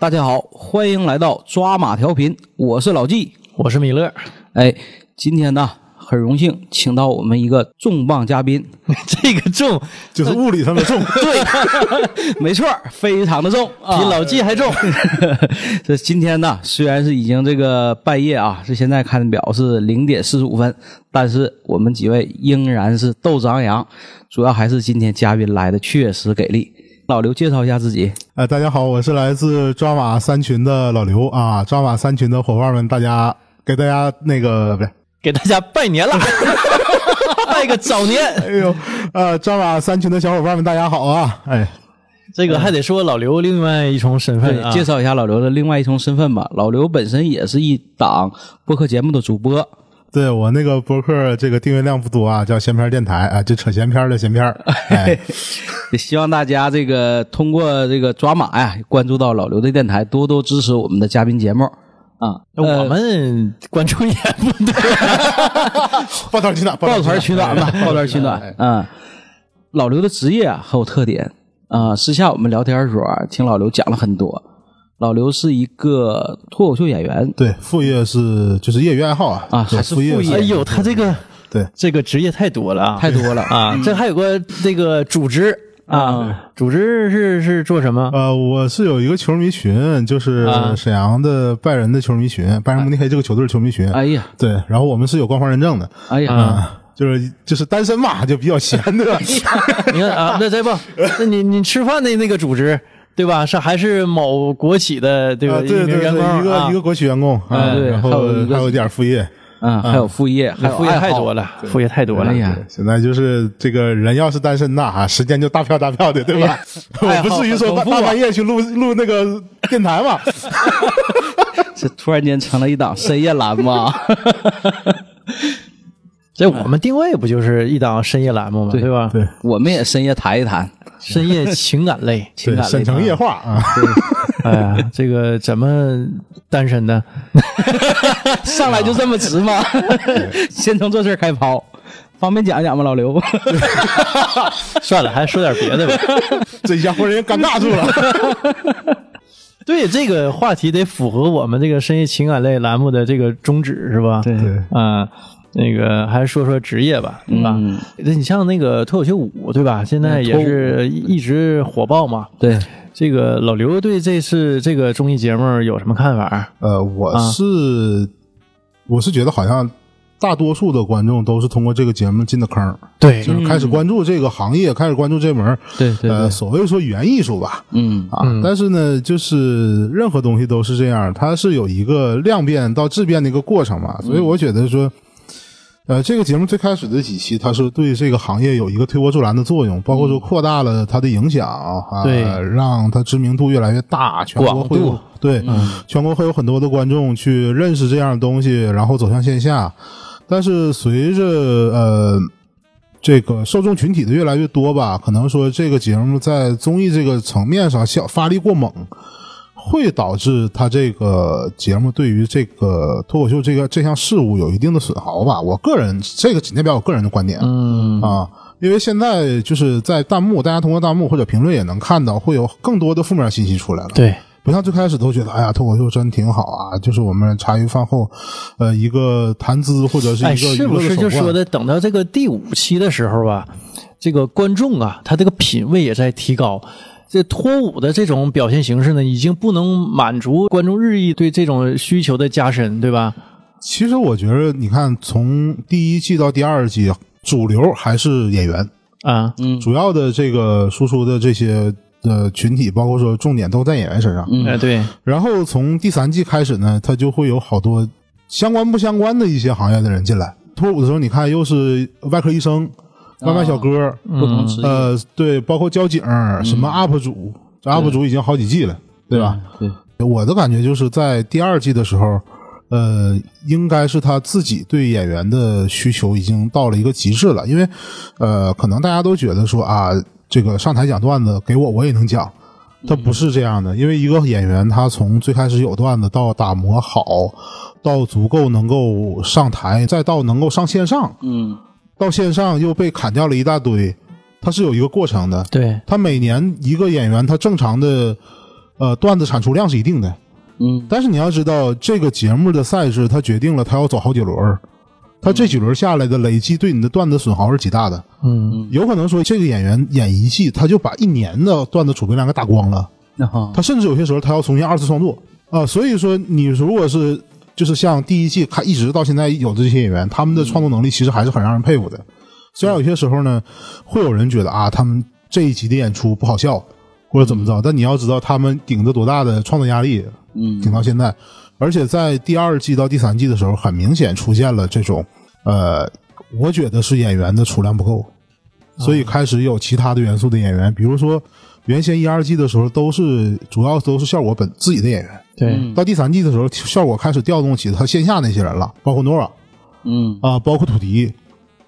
大家好，欢迎来到抓马调频，我是老纪，我是米勒。哎，今天呢，很荣幸请到我们一个重磅嘉宾，这个重就是物理上的重，对，没错，非常的重，比老纪还重。这今天呢，虽然是已经这个半夜啊，是现在看表是零点四十五分，但是我们几位仍然是斗志昂扬，主要还是今天嘉宾来的确实给力。老刘介绍一下自己。呃，大家好，我是来自抓马三群的老刘啊，抓马三群的伙伴们，大家给大家那个不是，给大家拜年了，拜个早年。哎呦，呃，抓马三群的小伙伴们，大家好啊！哎，这个还得说老刘另外一重身份啊，介绍一下老刘的另外一重身份吧。老刘本身也是一档播客节目的主播。对我那个博客，这个订阅量不多啊，叫闲篇电台啊，就扯闲篇的闲篇。也 希望大家这个通过这个抓马呀，关注到老刘的电台，多多支持我们的嘉宾节目啊。我们关注也不多，抱团取暖，抱团取暖吧，抱团取暖。嗯，老刘的职业啊很有特点啊。私下我们聊天的时候啊，听老刘讲了很多。老刘是一个脱口秀演员，对，副业是就是业余爱好啊啊，还是副业？哎呦，他这个对这个职业太多了啊，太多了啊！这还有个这个组织啊，组织是是做什么？呃，我是有一个球迷群，就是沈阳的拜仁的球迷群，拜仁慕尼黑这个球队球迷群。哎呀，对，然后我们是有官方认证的。哎呀，就是就是单身嘛，就比较闲的。你看啊，那这不，那你你吃饭的那个组织。对吧？是还是某国企的对吧？对对对，一个一个国企员工啊，对，然后还有点副业，嗯，还有副业，还有副业太多了，副业太多了。哎呀，现在就是这个人要是单身呐，哈，时间就大票大票的，对吧？我不至于说大半夜去录录那个电台嘛。这突然间成了一档深夜栏目。这我们定位不就是一档深夜栏目吗？对吧？对，我们也深夜谈一谈。深夜情感类，情感类，沈城夜话啊！哎呀，这个怎么单身的？上来就这么直吗？先从这事开抛，方便讲讲吗？老刘，算了，还是说点别的吧。这一下忽然间尴尬住了。对，这个话题得符合我们这个深夜情感类栏目的这个宗旨，是吧？对，啊。那个还是说说职业吧，对吧？那你像那个脱口秀舞，对吧？现在也是一直火爆嘛。对，这个老刘对这次这个综艺节目有什么看法？呃，我是我是觉得好像大多数的观众都是通过这个节目进的坑，对，就是开始关注这个行业，开始关注这门对对呃所谓说语言艺术吧，嗯啊，但是呢，就是任何东西都是这样，它是有一个量变到质变的一个过程嘛，所以我觉得说。呃，这个节目最开始的几期，它是对这个行业有一个推波助澜的作用，包括说扩大了它的影响啊，让它知名度越来越大，全国会有对，全国会有很多的观众去认识这样的东西，然后走向线下。但是随着呃这个受众群体的越来越多吧，可能说这个节目在综艺这个层面上效发力过猛。会导致他这个节目对于这个脱口秀这个这项事物有一定的损耗吧？我个人这个仅代表我个人的观点，嗯啊，因为现在就是在弹幕，大家通过弹幕或者评论也能看到，会有更多的负面信息出来了。对，不像最开始都觉得，哎呀，脱口秀真挺好啊，就是我们茶余饭后，呃，一个谈资或者是一个是不是就说的，等到这个第五期的时候吧，这个观众啊，他这个品味也在提高。这脱舞的这种表现形式呢，已经不能满足观众日益对这种需求的加深，对吧？其实我觉得，你看，从第一季到第二季，主流还是演员啊，嗯，主要的这个输出的这些呃群体，包括说重点都在演员身上，哎，对。然后从第三季开始呢，他就会有好多相关不相关的一些行业的人进来。脱舞的时候，你看又是外科医生。外卖小哥，不同职业，呃，对，包括交警，什么 UP 主，这 UP 主已经好几季了，对吧？对，我的感觉就是在第二季的时候，呃，应该是他自己对演员的需求已经到了一个极致了，因为，呃，可能大家都觉得说啊，这个上台讲段子给我我也能讲，他不是这样的，因为一个演员他从最开始有段子到打磨好，到足够能够上台，再到能够上线上，嗯。到线上又被砍掉了一大堆，它是有一个过程的。对，他每年一个演员，他正常的呃，段子产出量是一定的，嗯但是你要知道，这个节目的赛制它决定了他要走好几轮儿，它这几轮下来的累计对你的段子损耗是极大的。嗯有可能说这个演员演一季，他就把一年的段子储备量给打光了。那好他甚至有些时候他要重新二次创作啊、所以说你如果是就是像第一季看一直到现在有的这些演员，他们的创作能力其实还是很让人佩服的。虽然有些时候呢，会有人觉得啊，他们这一集的演出不好笑或者怎么着，但你要知道他们顶着多大的创作压力，嗯。顶到现在，而且在第二季到第三季的时候，很明显出现了这种呃，我觉得是演员的储量不够，所以开始有其他的元素的演员，比如说原先一二季的时候都是主要都是效果本自己的演员，对，嗯。到第三季的时候，效果开始调动起他线下那些人了，包括 Nora 嗯。啊，包括土迪。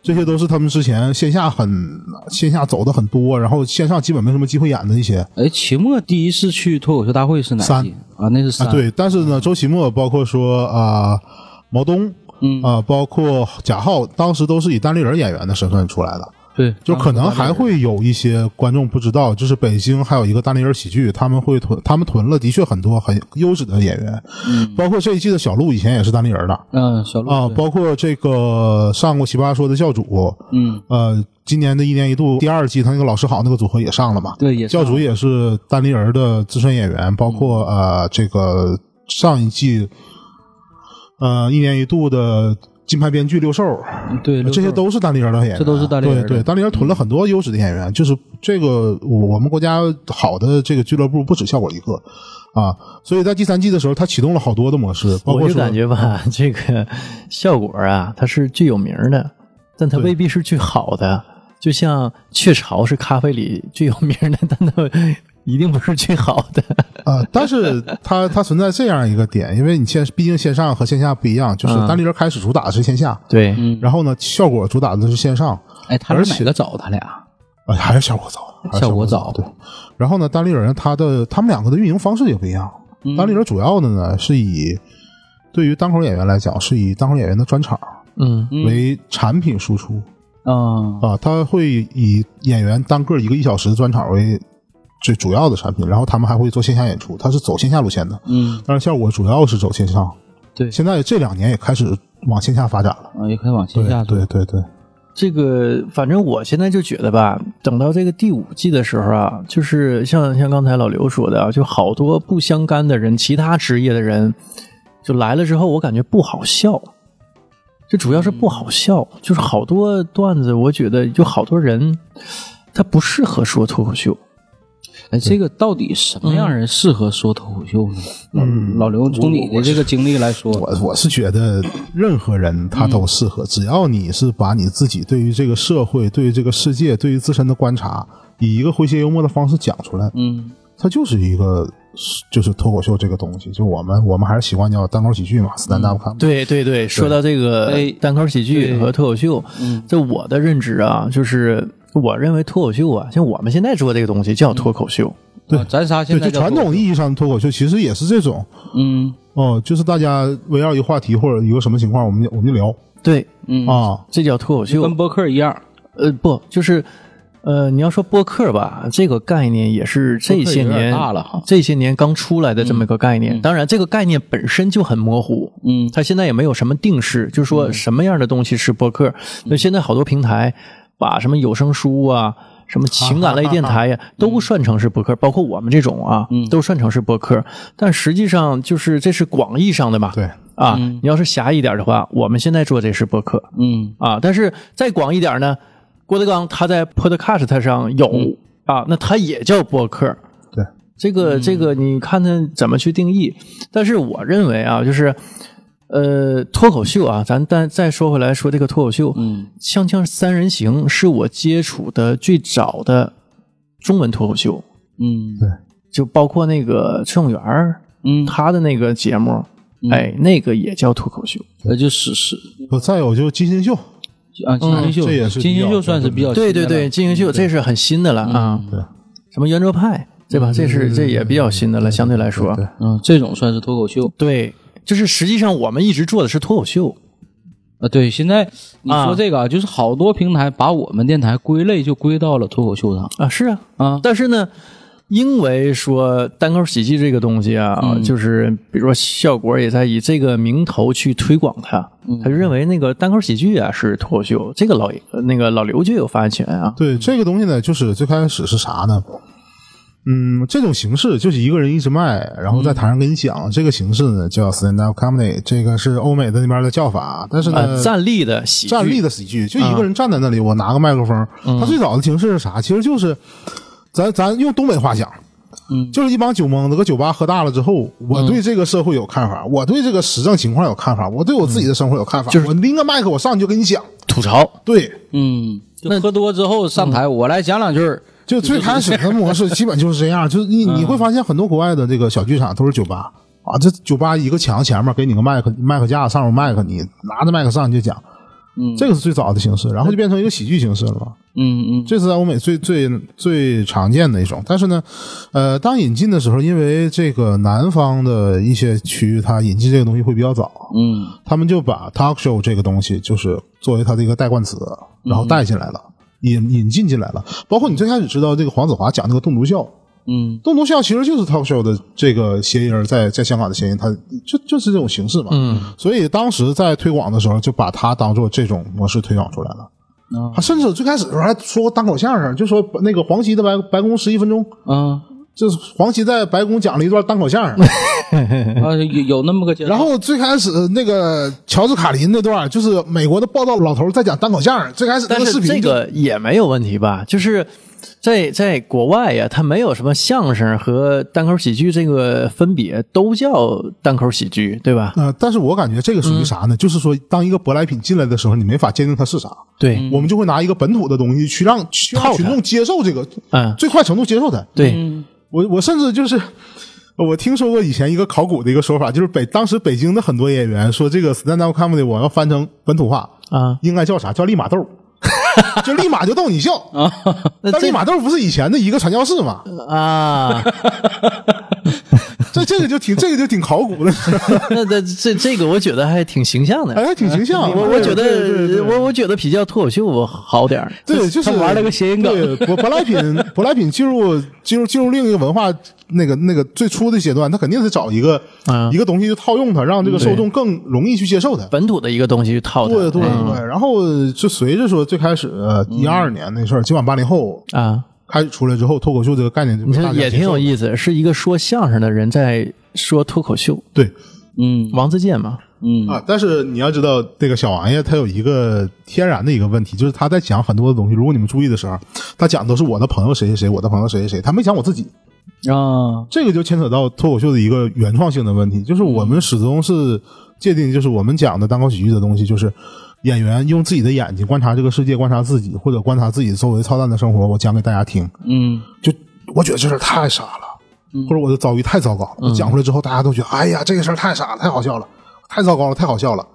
这些都是他们之前线下很线下走的很多，然后线上基本没什么机会演的一些。哎，期末第一次去脱口秀大会是哪三季？啊？那是三。啊，对。但是呢，周奇墨包括说啊、毛东嗯。啊、包括贾浩，当时都是以单立人演员的身份出来的。对，就可能还会有一些观众不知道，就是北京还有一个单立人喜剧，他们会囤，他们囤了的确很多很优质的演员，嗯。包括这一季的小鹿以前也是单立人的。嗯小鹿啊，包括这个上过奇葩说的教主，嗯。呃，今年的一年一度第二季他那个老师好那个组合也上了嘛，对也教主也是单立人的资深演员，包括呃这个上一季呃一年一度的金牌编剧六兽，对这些都是单立人的演员，这都是单立人对对，单立人囤了很多优质的演员，就是这个我我们国家好的这个俱乐部不止效果一个。啊，所以在第三季的时候，他启动了好多的模式，包括我就感觉吧，这个效果啊，它是最有名的，但它未必是最好的。就像雀巢是咖啡里最有名的，但它一定不是最好的。啊，但是它它存在这样一个点，因为你线毕竟线上和线下不一样，就是嗯单立人开始主打的是线下，对，嗯，然后呢，效果主打的是线上，哎，他俩而且哪个早？他俩啊，还是效果早，效果早对。然后呢，单立人他的他们两个的运营方式也不一样。嗯单立人主要的呢是以对于单口演员来讲，是以单口演员的专场嗯嗯为产品输出啊啊，他会以演员单个一个一小时的专场为最主要的产品，然后他们还会做线下演出，他是走线下路线的。嗯但是效果主要是走线上，对现在这两年也开始往线下发展了。啊也可以往线下做对对对，这个反正我现在就觉得吧，等到这个第五季的时候啊，就是像像刚才老刘说的啊，就好多不相干的人，其他职业的人就来了之后，我感觉不好笑。这主要是不好笑，就是好多段子，我觉得就好多人他不适合说脱口秀。哎，这个到底什么样人适合说脱口秀呢？嗯老刘，从你的这个经历来说，我我是觉得任何人他都适合，只要你是把你自己对于这个社会、对于这个世界、对于自身的观察，以一个诙谐幽默的方式讲出来，嗯。它就是一个就是脱口秀这个东西。就我们我们还是习惯叫单口喜剧嘛，stand up comedy。对对对，说到这个哎单口喜剧和脱口秀，嗯。在我的认知啊，就是我认为脱口秀啊，像我们现在做这个东西叫脱口秀。对啊咱仨现，在就传统意义上的脱口秀其实也是这种嗯哦，就是大家围绕一个话题或者一个什么情况，我们就我们就聊对，嗯啊。这叫脱口秀跟。播客一样，呃，不，就是呃，你要说播客吧，这个概念也是这些年大了哈这些年刚出来的这么一个概念。当然，这个概念本身就很模糊。嗯它现在也没有什么定式，就是说什么样的东西是播客。那、现在好多平台把什么有声书啊、什么情感类电台呀、都算成是播客，包括我们这种啊，都算成是播客。但实际上就是这是广义上的嘛，对，啊，你要是狭义一点的话，我们现在做这是播客嗯。啊，但是再广一点呢，郭德纲他在 Podcast 上有、啊，那他也叫播客。对，这个这个你看他怎么去定义？但是我认为啊，就是呃，脱口秀啊，咱再再说回来说这个脱口秀，嗯锵锵三人行是我接触的最早的中文脱口秀，嗯对。就包括那个崔永元儿嗯，他的那个节目，哎，那个也叫脱口秀。那就是是不再有就金星秀，啊，金星秀，这也是金星秀算是比较对对对，金星秀这是很新的了啊，对，什么圆桌派对吧？这是这也比较新的了，相对来说，对嗯，这种算是脱口秀。对，就是实际上我们一直做的是脱口秀，啊。对，现在你啊说这个啊，就是好多平台把我们电台归类就归到了脱口秀上啊，是啊，啊。但是呢，因为说单口喜剧这个东西啊，嗯就是比如说效果也在以这个名头去推广它，他就认为那个单口喜剧啊是脱口秀，这个老那个老刘就有发言权啊。对这个东西呢，就是最开始是啥呢？嗯，这种形式就是一个人一直卖，然后在台上跟你讲，这个形式呢叫 stand up comedy，这个是欧美的那边的叫法，但是呢，呃，站立的喜剧，站立的喜剧，就一个人站在那里，我拿个麦克风。他最早的形式是啥？其实就是咱咱用东北话讲，嗯就是一帮酒蒙子搁酒吧喝大了之后，我对这个社会有看法，我对这个时政情况有看法，我对我自己的生活有看法。就是我拎个麦克，我上去就跟你讲。吐槽，对，嗯，就喝多之后上台，我来讲两句儿。就最开始的模式基本就是这样，就是你你会发现很多国外的这个小剧场都是酒吧啊，这酒吧一个墙前面给你个麦克麦克架，上面麦克，你拿着麦克上去就讲。嗯这个是最早的形式，然后就变成一个喜剧形式了嘛。嗯嗯这是在欧美最最最常见的一种。但是呢，呃，当引进的时候，因为这个南方的一些区域，它引进这个东西会比较早，嗯他们就把 talk show 这个东西就是作为它的一个代冠词，然后带进来了，引引进进来了。包括你最开始知道这个黄子华讲那个栋笃笑，嗯栋笃笑其实就是 talk show 的这个谐音儿，在在香港的谐音，它就就是这种形式嘛。嗯，所以当时在推广的时候，就把它当做这种模式推广出来了。啊他甚至最开始的时候还说过单口相声，就说那个黄西的白白宫十一分钟，啊就是黄奇在白宫讲了一段单口相声。啊，有有那么个。然后最开始那个乔治卡林那段，就是美国的报道老头在讲单口相声。最开始那个视频这个也没有问题吧？就是在在国外呀，它没有什么相声和单口喜剧这个分别，都叫单口喜剧，对吧？呃，但是我感觉这个属于啥呢？就是说，当一个舶来品进来的时候，你没法鉴定它是啥，对，我们就会拿一个本土的东西去让去让群众接受这个，嗯，最快程度接受它。对，我我甚至就是。我听说过以前一个考古的一个说法，就是北当时北京的很多演员说这个 stand up comedy 我要翻成本土化，啊，应该叫啥？叫立马豆，就立马就逗你笑。那这但立马豆不是以前的一个传教士吗？啊，这这个就挺这个就挺考古的，那那这这个我觉得还挺形象的。哎，还挺形象。我我觉得我我觉得比较脱口秀好点儿对，就是玩了个谐音梗对，舶舶来品，舶来品进入进入进入另一个文化那个那个最初的阶段，他肯定得找一个嗯一个东西去套用它，让这个受众更容易去接受它。本土的一个东西去套它。对对嗯对，然后就随着说最开始一二年那事儿，今晚八零后啊，开始出来之后，脱口秀这个概念就你被大家看也挺有。意思，是一个说相声的人在说脱口秀，对。嗯。王自健嘛，嗯。啊，但是你要知道，这个小王爷他有一个天然的一个问题，就是他在讲很多的东西，如果你们注意的时候，他讲的都是我的朋友谁谁谁，我的朋友谁谁谁，他没讲我自己。啊。这个就牵扯到脱口秀的一个原创性的问题，就是我们始终是界定，就是我们讲的单口喜剧的东西，就是演员用自己的眼睛观察这个世界，观察自己，或者观察自己周围操蛋的生活，我讲给大家听。嗯就我觉得这事儿太傻了，或者我的遭遇太糟糕，我讲出来之后，大家都觉得，哎呀，这个事儿太傻了，太好笑了，太糟糕了，太好笑了。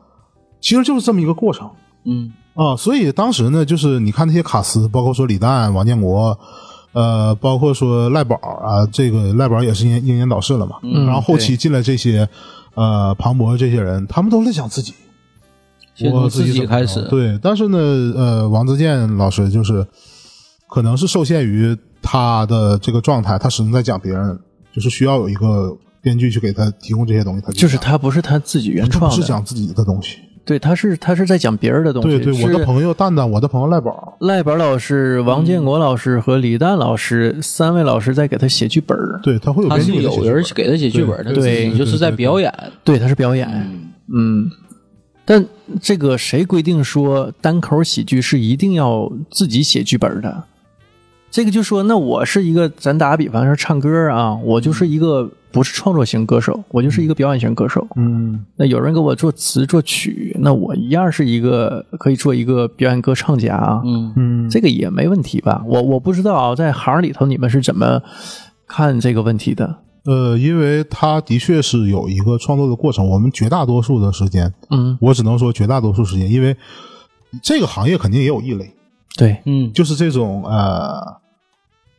其实就是这么一个过程嗯啊。所以当时呢，就是你看那些卡司，包括说李诞、王建国。呃，包括说赖宝啊，这个赖宝也是英英年早逝了嘛，然后后期进来这些，呃，庞博这些人，他们都在讲自己，先从自己开始着对，但是呢，呃，王自健老师就是可能是受限于他的这个状态，他始终在讲别人，就是需要有一个编剧去给他提供这些东西，他就是他不是他自己原他不创的，是讲自己的东西。对，他是他是在讲别人的东西。对对，我的朋友蛋蛋，我的朋友赖宝，赖宝老师、王建国老师和李诞老师三位老师在给他写剧本对他会有他是编剧有人给他写剧本的，对对自己就是在表演。对，他是表演。嗯，但这个谁规定说单口喜剧是一定要自己写剧本的？这个就说，那我是一个，咱打个比方说唱歌啊，我就是一个不是创作型歌手，我就是一个表演型歌手。嗯，那有人给我做词作曲，那我一样是一个可以做一个表演歌唱家啊。嗯嗯，这个也没问题吧？我我不知道啊，在行里头你们是怎么看这个问题的？呃，因为他的确是有一个创作的过程，我们绝大多数的时间，嗯，我只能说绝大多数时间，因为这个行业肯定也有异类，对，嗯就是这种呃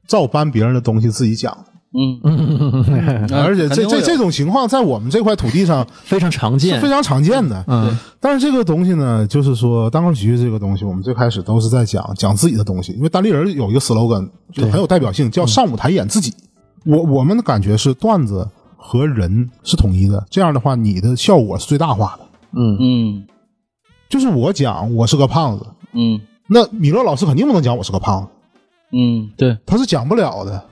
照搬别人的东西自己讲，嗯嗯，而且这这这种情况在我们这块土地上 非常常见是非。常常见的。嗯，但是这个东西呢，就是说单口喜剧这个东西，我们最开始都是在讲讲自己的东西，因为单立人有一个 slogan 就很有代表性，叫上舞台演自己。我我们的感觉是段子和人是统一的，这样的话你的效果是最大化的。嗯。嗯就是我讲我是个胖子，嗯。那米勒老师肯定不能讲我是个胖子，嗯，对。他是讲不了的，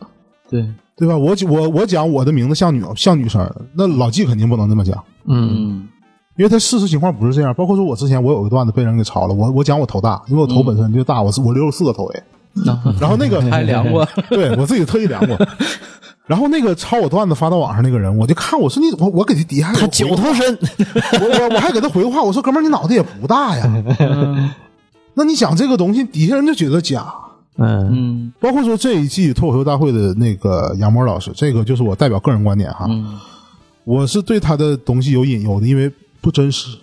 对，对吧？我我我讲我的名字像女像女生，那老纪肯定不能这么讲，嗯。嗯。因为他事实情况不是这样。包括说我之前我有个段子被人给抄了，我我讲我头大，因为我头本身就大，我是我六十四个头围，然后那个 还量过，对我自己特意量过。然后那个抄我段子发到网上那个人，我就看我说你我我给他底下他九头身，我我我还给他回话，我说哥们儿你脑袋也不大呀，那你讲这个东西，底下人就觉得假。嗯。嗯。包括说这一季脱口秀大会的那个杨波老师，这个就是我代表个人观点哈，嗯。我是对他的东西有隐忧的，因为不真实。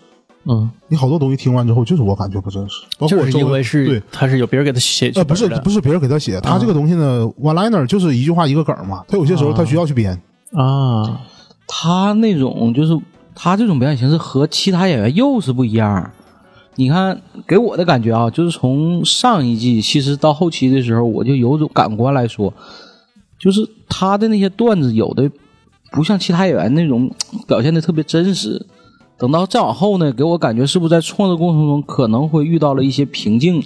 嗯，你好多东西听完之后，就是我感觉不真实，包括就是我周围因为是对。他是有别人给他写呃，不是不是别人给他写，他这个东西呢，one liner 就是一句话一个梗嘛，他有些时候他需要去编，啊，他那种就是他这种表演形式和其他演员又是不一样。你看，给我的感觉啊，就是从上一季其实到后期的时候，我就有种感官来说，就是他的那些段子有的不像其他演员那种表现的特别真实。等到再往后呢，给我感觉是不是在创作过程中可能会遇到了一些瓶颈，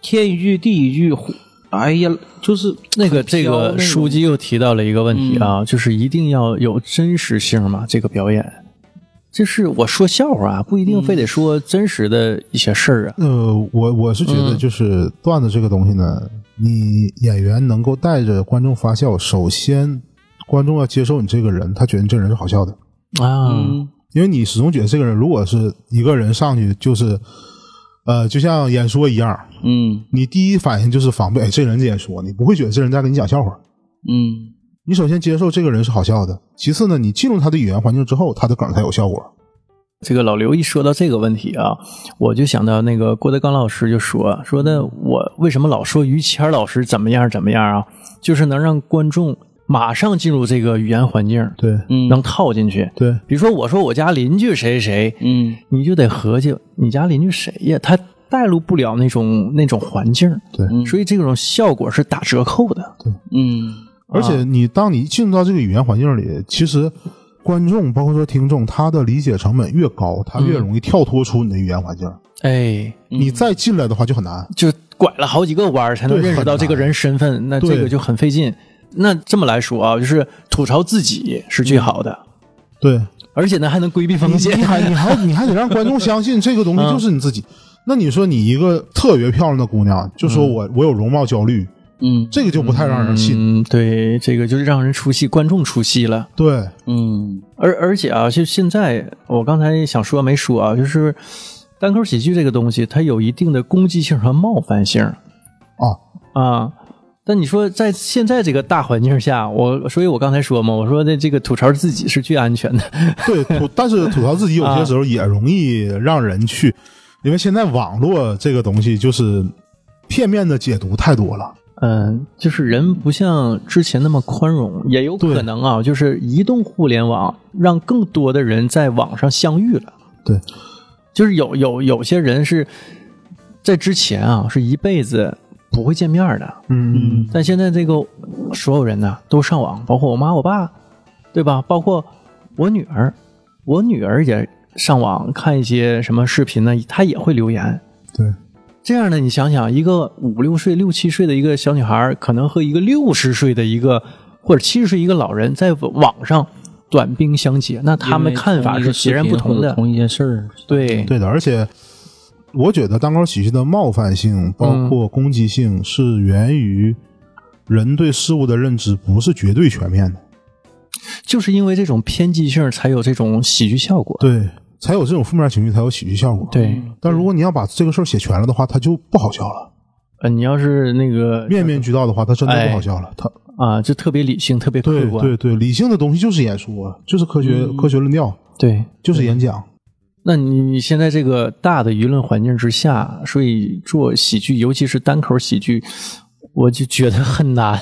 天一句地一句，哎呀，就是那个这个书记又提到了一个问题啊，就是一定要有真实性嘛，这个表演。就是我说笑话啊，不一定非得说真实的一些事儿啊。呃，我我是觉得嗯。就是段子这个东西呢，你演员能够带着观众发笑，首先观众要接受你这个人，他觉得你这个人是好笑的，啊，嗯因为你始终觉得这个人如果是一个人上去就是，呃，就像演说一样，嗯你第一反应就是防备，哎，这人在演说，你不会觉得这人在跟你讲笑话。嗯你首先接受这个人是好笑的，其次呢，你进入他的语言环境之后，他的梗才有效果。这个老刘一说到这个问题啊，我就想到那个郭德纲老师就说说的，我为什么老说于谦老师怎么样怎么样啊？就是能让观众马上进入这个语言环境，对嗯，能套进去。对，比如说我说我家邻居谁谁谁，嗯你就得合计你家邻居谁呀？他带入不了那种那种环境，对嗯所以这种效果是打折扣的。对嗯而且你当你进入到这个语言环境里，其实观众包括说听众，他的理解成本越高，他越容易跳脱出你的语言环境。哎，你再进来的话就很难。就拐了好几个弯才能认识到这个人身份，那这个就很费劲。那这么来说啊，就是吐槽自己是最好的，对，而且呢还能规避风险你。还你还你还得让观众相信这个东西就是你自己。那你说你一个特别漂亮的姑娘，就说我我有容貌焦虑，嗯这个就不太让人信。嗯，对，这个就是让人出戏，观众出戏了。对，嗯而而且啊，就现在我刚才想说没说啊，就是单口喜剧这个东西，它有一定的攻击性和冒犯性啊，啊。但你说在现在这个大环境下，我所以，我刚才说嘛，我说的这个吐槽自己是最安全的。对，吐但是吐槽自己有啊些时候也容易让人去，因为现在网络这个东西就是片面的解读太多了。嗯，就是人不像之前那么宽容，也有可能啊，就是移动互联网让更多的人在网上相遇了。对，就是有有有些人是在之前啊，是一辈子不会见面的，嗯，但现在这个所有人呢都上网，包括我妈我爸，对吧？包括我女儿，我女儿也上网看一些什么视频呢，她也会留言。对，这样呢，你想想，一个五六岁、六七岁的一个小女孩，可能和一个六十岁的一个或者七十岁一个老人在网上短兵相接，那他们看法是截然不同的。同一件事儿。对，对的，而且我觉得单口喜剧的冒犯性，包括攻击性，是源于人对事物的认知不是绝对全面的，就是因为这种偏激性，才有这种喜剧效果。对，才有这种负面情绪，才有喜剧效果。，对，但如果你要把这个事儿写全了的话，它就不好笑了。呃，你要是那个面面俱到的话，它真的不好笑了。它啊，就特别理性，特别客对观。对对，理性的东西就是演说，就是科学、科学论调，对就是演讲。那你你现在这个大的舆论环境之下，所以做喜剧，尤其是单口喜剧，我就觉得很难，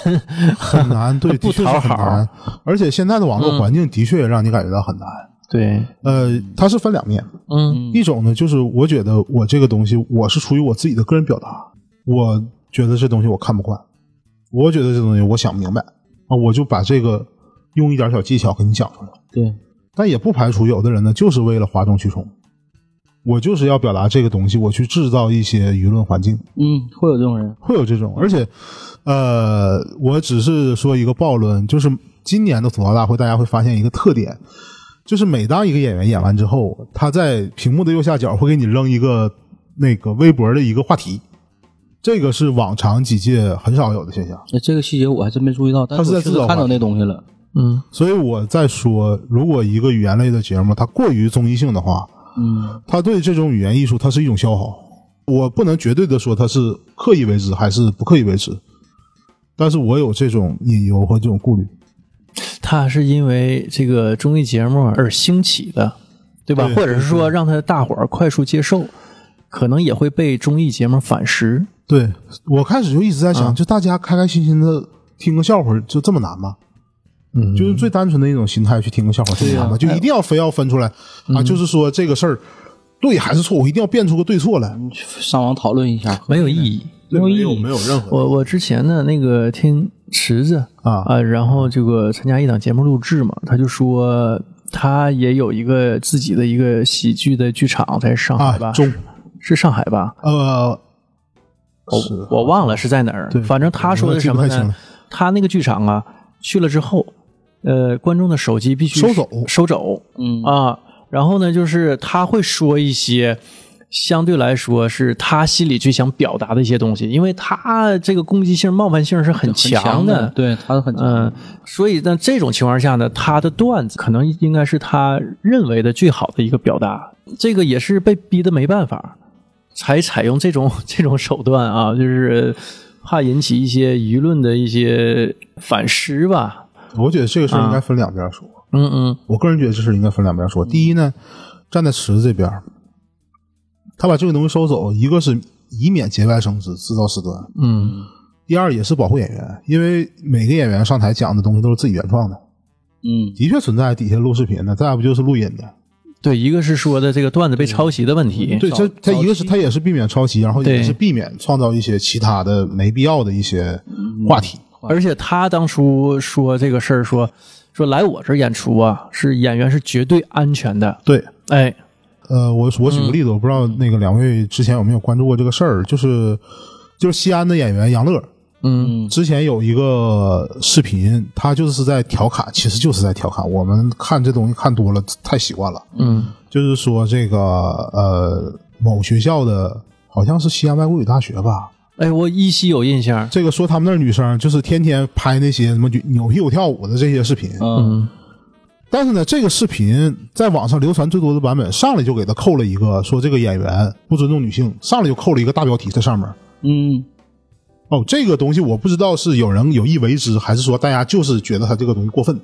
很难，对，不的确是讨好很难。而且现在的网络环境的确也让你感觉到很难。对，呃，它是分两面，嗯一种呢，就是我觉得我这个东西，我是出于我自己的个人表达，我觉得这东西我看不惯，我觉得这东西我想不明白，啊，我就把这个用一点小技巧给你讲出来。对，但也不排除有的人呢，就是为了哗众取宠，我就是要表达这个东西，我去制造一些舆论环境，嗯，会有这种人，会有这种。而且，呃，我只是说一个暴论，就是今年的吐槽大会，大家会发现一个特点，就是每当一个演员演完之后，他在屏幕的右下角会给你扔一个那个微博的一个话题，这个是往常几届很少有的现象。那这个细节我还真没注意到，但他是在我确实看到那东西了。嗯所以我在说，如果一个语言类的节目它过于综艺性的话，嗯，它对这种语言艺术它是一种消耗。我不能绝对的说它是刻意为之还是不刻意为之，但是我有这种隐忧和这种顾虑。它是因为这个综艺节目而兴起的，对吧？对或者是说让他大伙儿快速接受，可能也会被综艺节目反噬。对我开始就一直在想，啊就大家开开心心的听个笑话，就这么难吗？嗯。就是最单纯的一种心态去听个笑话，这么难吗？就一定要非要分出来啊？就是说这个事儿对还是错，我一定要辩出个对错来，上网讨论一下，没有意义。没有意义。没有任何。我我之前呢，那个听池子啊。啊，然后这个参加一档节目录制嘛，他就说他也有一个自己的一个喜剧的剧场在上海吧，啊中。是上海吧？呃是。我我忘了是在哪儿。对，反正他说的什么呢？他那个剧场啊，去了之后，呃，观众的手机必须收走收走嗯啊。然后呢，就是他会说一些相对来说是他心里最想表达的一些东西，因为他这个攻击性、冒犯性是很很强的，对，他是很强嗯的。，所以在这种情况下呢，他的段子可能应该是他认为的最好的一个表达。这个也是被逼的没办法，才采用这种 这种手段啊，就是怕引起一些舆论的一些反思吧。我觉得这个事儿应该分两边说。嗯嗯我个人觉得这事儿应该分两边说。第一呢，站在池子这边，他把这个东西收走，一个是以免节外生枝，制造事端；嗯第二也是保护演员，因为每个演员上台讲的东西都是自己原创的，嗯，的确存在底下录视频的，再不就是录音的。对，一个是说的这个段子被抄袭的问题，对，这他一个是他也是避免抄袭，然后也对是避免创造一些其他的没必要的一些话题。而且他当初说这个事儿，说说来我这儿演出啊，是演员是绝对安全的。对，哎，呃，我我举个例子，我不知道那个两位之前有没有关注过这个事儿，就是就是西安的演员杨乐，嗯之前有一个视频，他就是在调侃，其实就是在调侃。我们看这东西看多了，太习惯了。嗯就是说这个呃，某学校的好像是西安外国语大学吧，哎，我依稀有印象。这个说他们那儿女生就是天天拍那些什么扭屁股跳舞的这些视频。嗯，嗯但是呢，这个视频在网上流传最多的版本，上来就给他扣了一个说这个演员不尊重女性，上来就扣了一个大标题在上面。嗯，哦，这个东西我不知道是有人有意为之，还是说大家就是觉得他这个东西过分。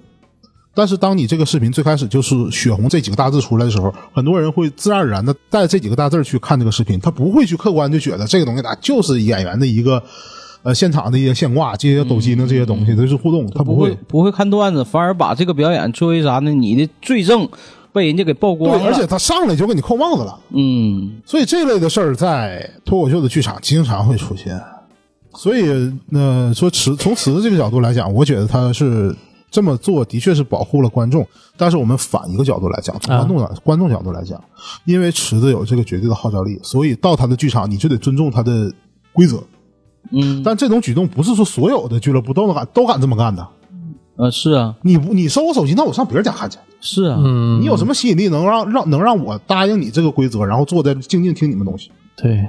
但是当你这个视频最开始就是血红这几个大字出来的时候，很多人会自然而然的带这几个大字去看这个视频，他不会去客观就觉得这个东西啊就是演员的一个呃现场的一些现挂、这些抖机灵这些东西，都是互动，他不会。不会看段子，反而把这个表演作为啥呢？你的罪证被人家给曝光对，了，而且他上来就给你扣帽子了，嗯，所以这类的事儿在脱口秀的剧场经常会出现。所以，呃，说池从池子这个角度来讲，我觉得他是这么做的确是保护了观众。但是我们反一个角度来讲，从观众的、观众角度来讲，因为池子有这个绝对的号召力，所以到他的剧场你就得尊重他的规则。嗯，但这种举动不是说所有的俱乐部都能敢都敢这么干的。呃，是啊，你不你收我手机，那我上别人家看去。是啊，嗯，你有什么吸引力能让让能让我答应你这个规则，然后坐在静静听你们东西？对，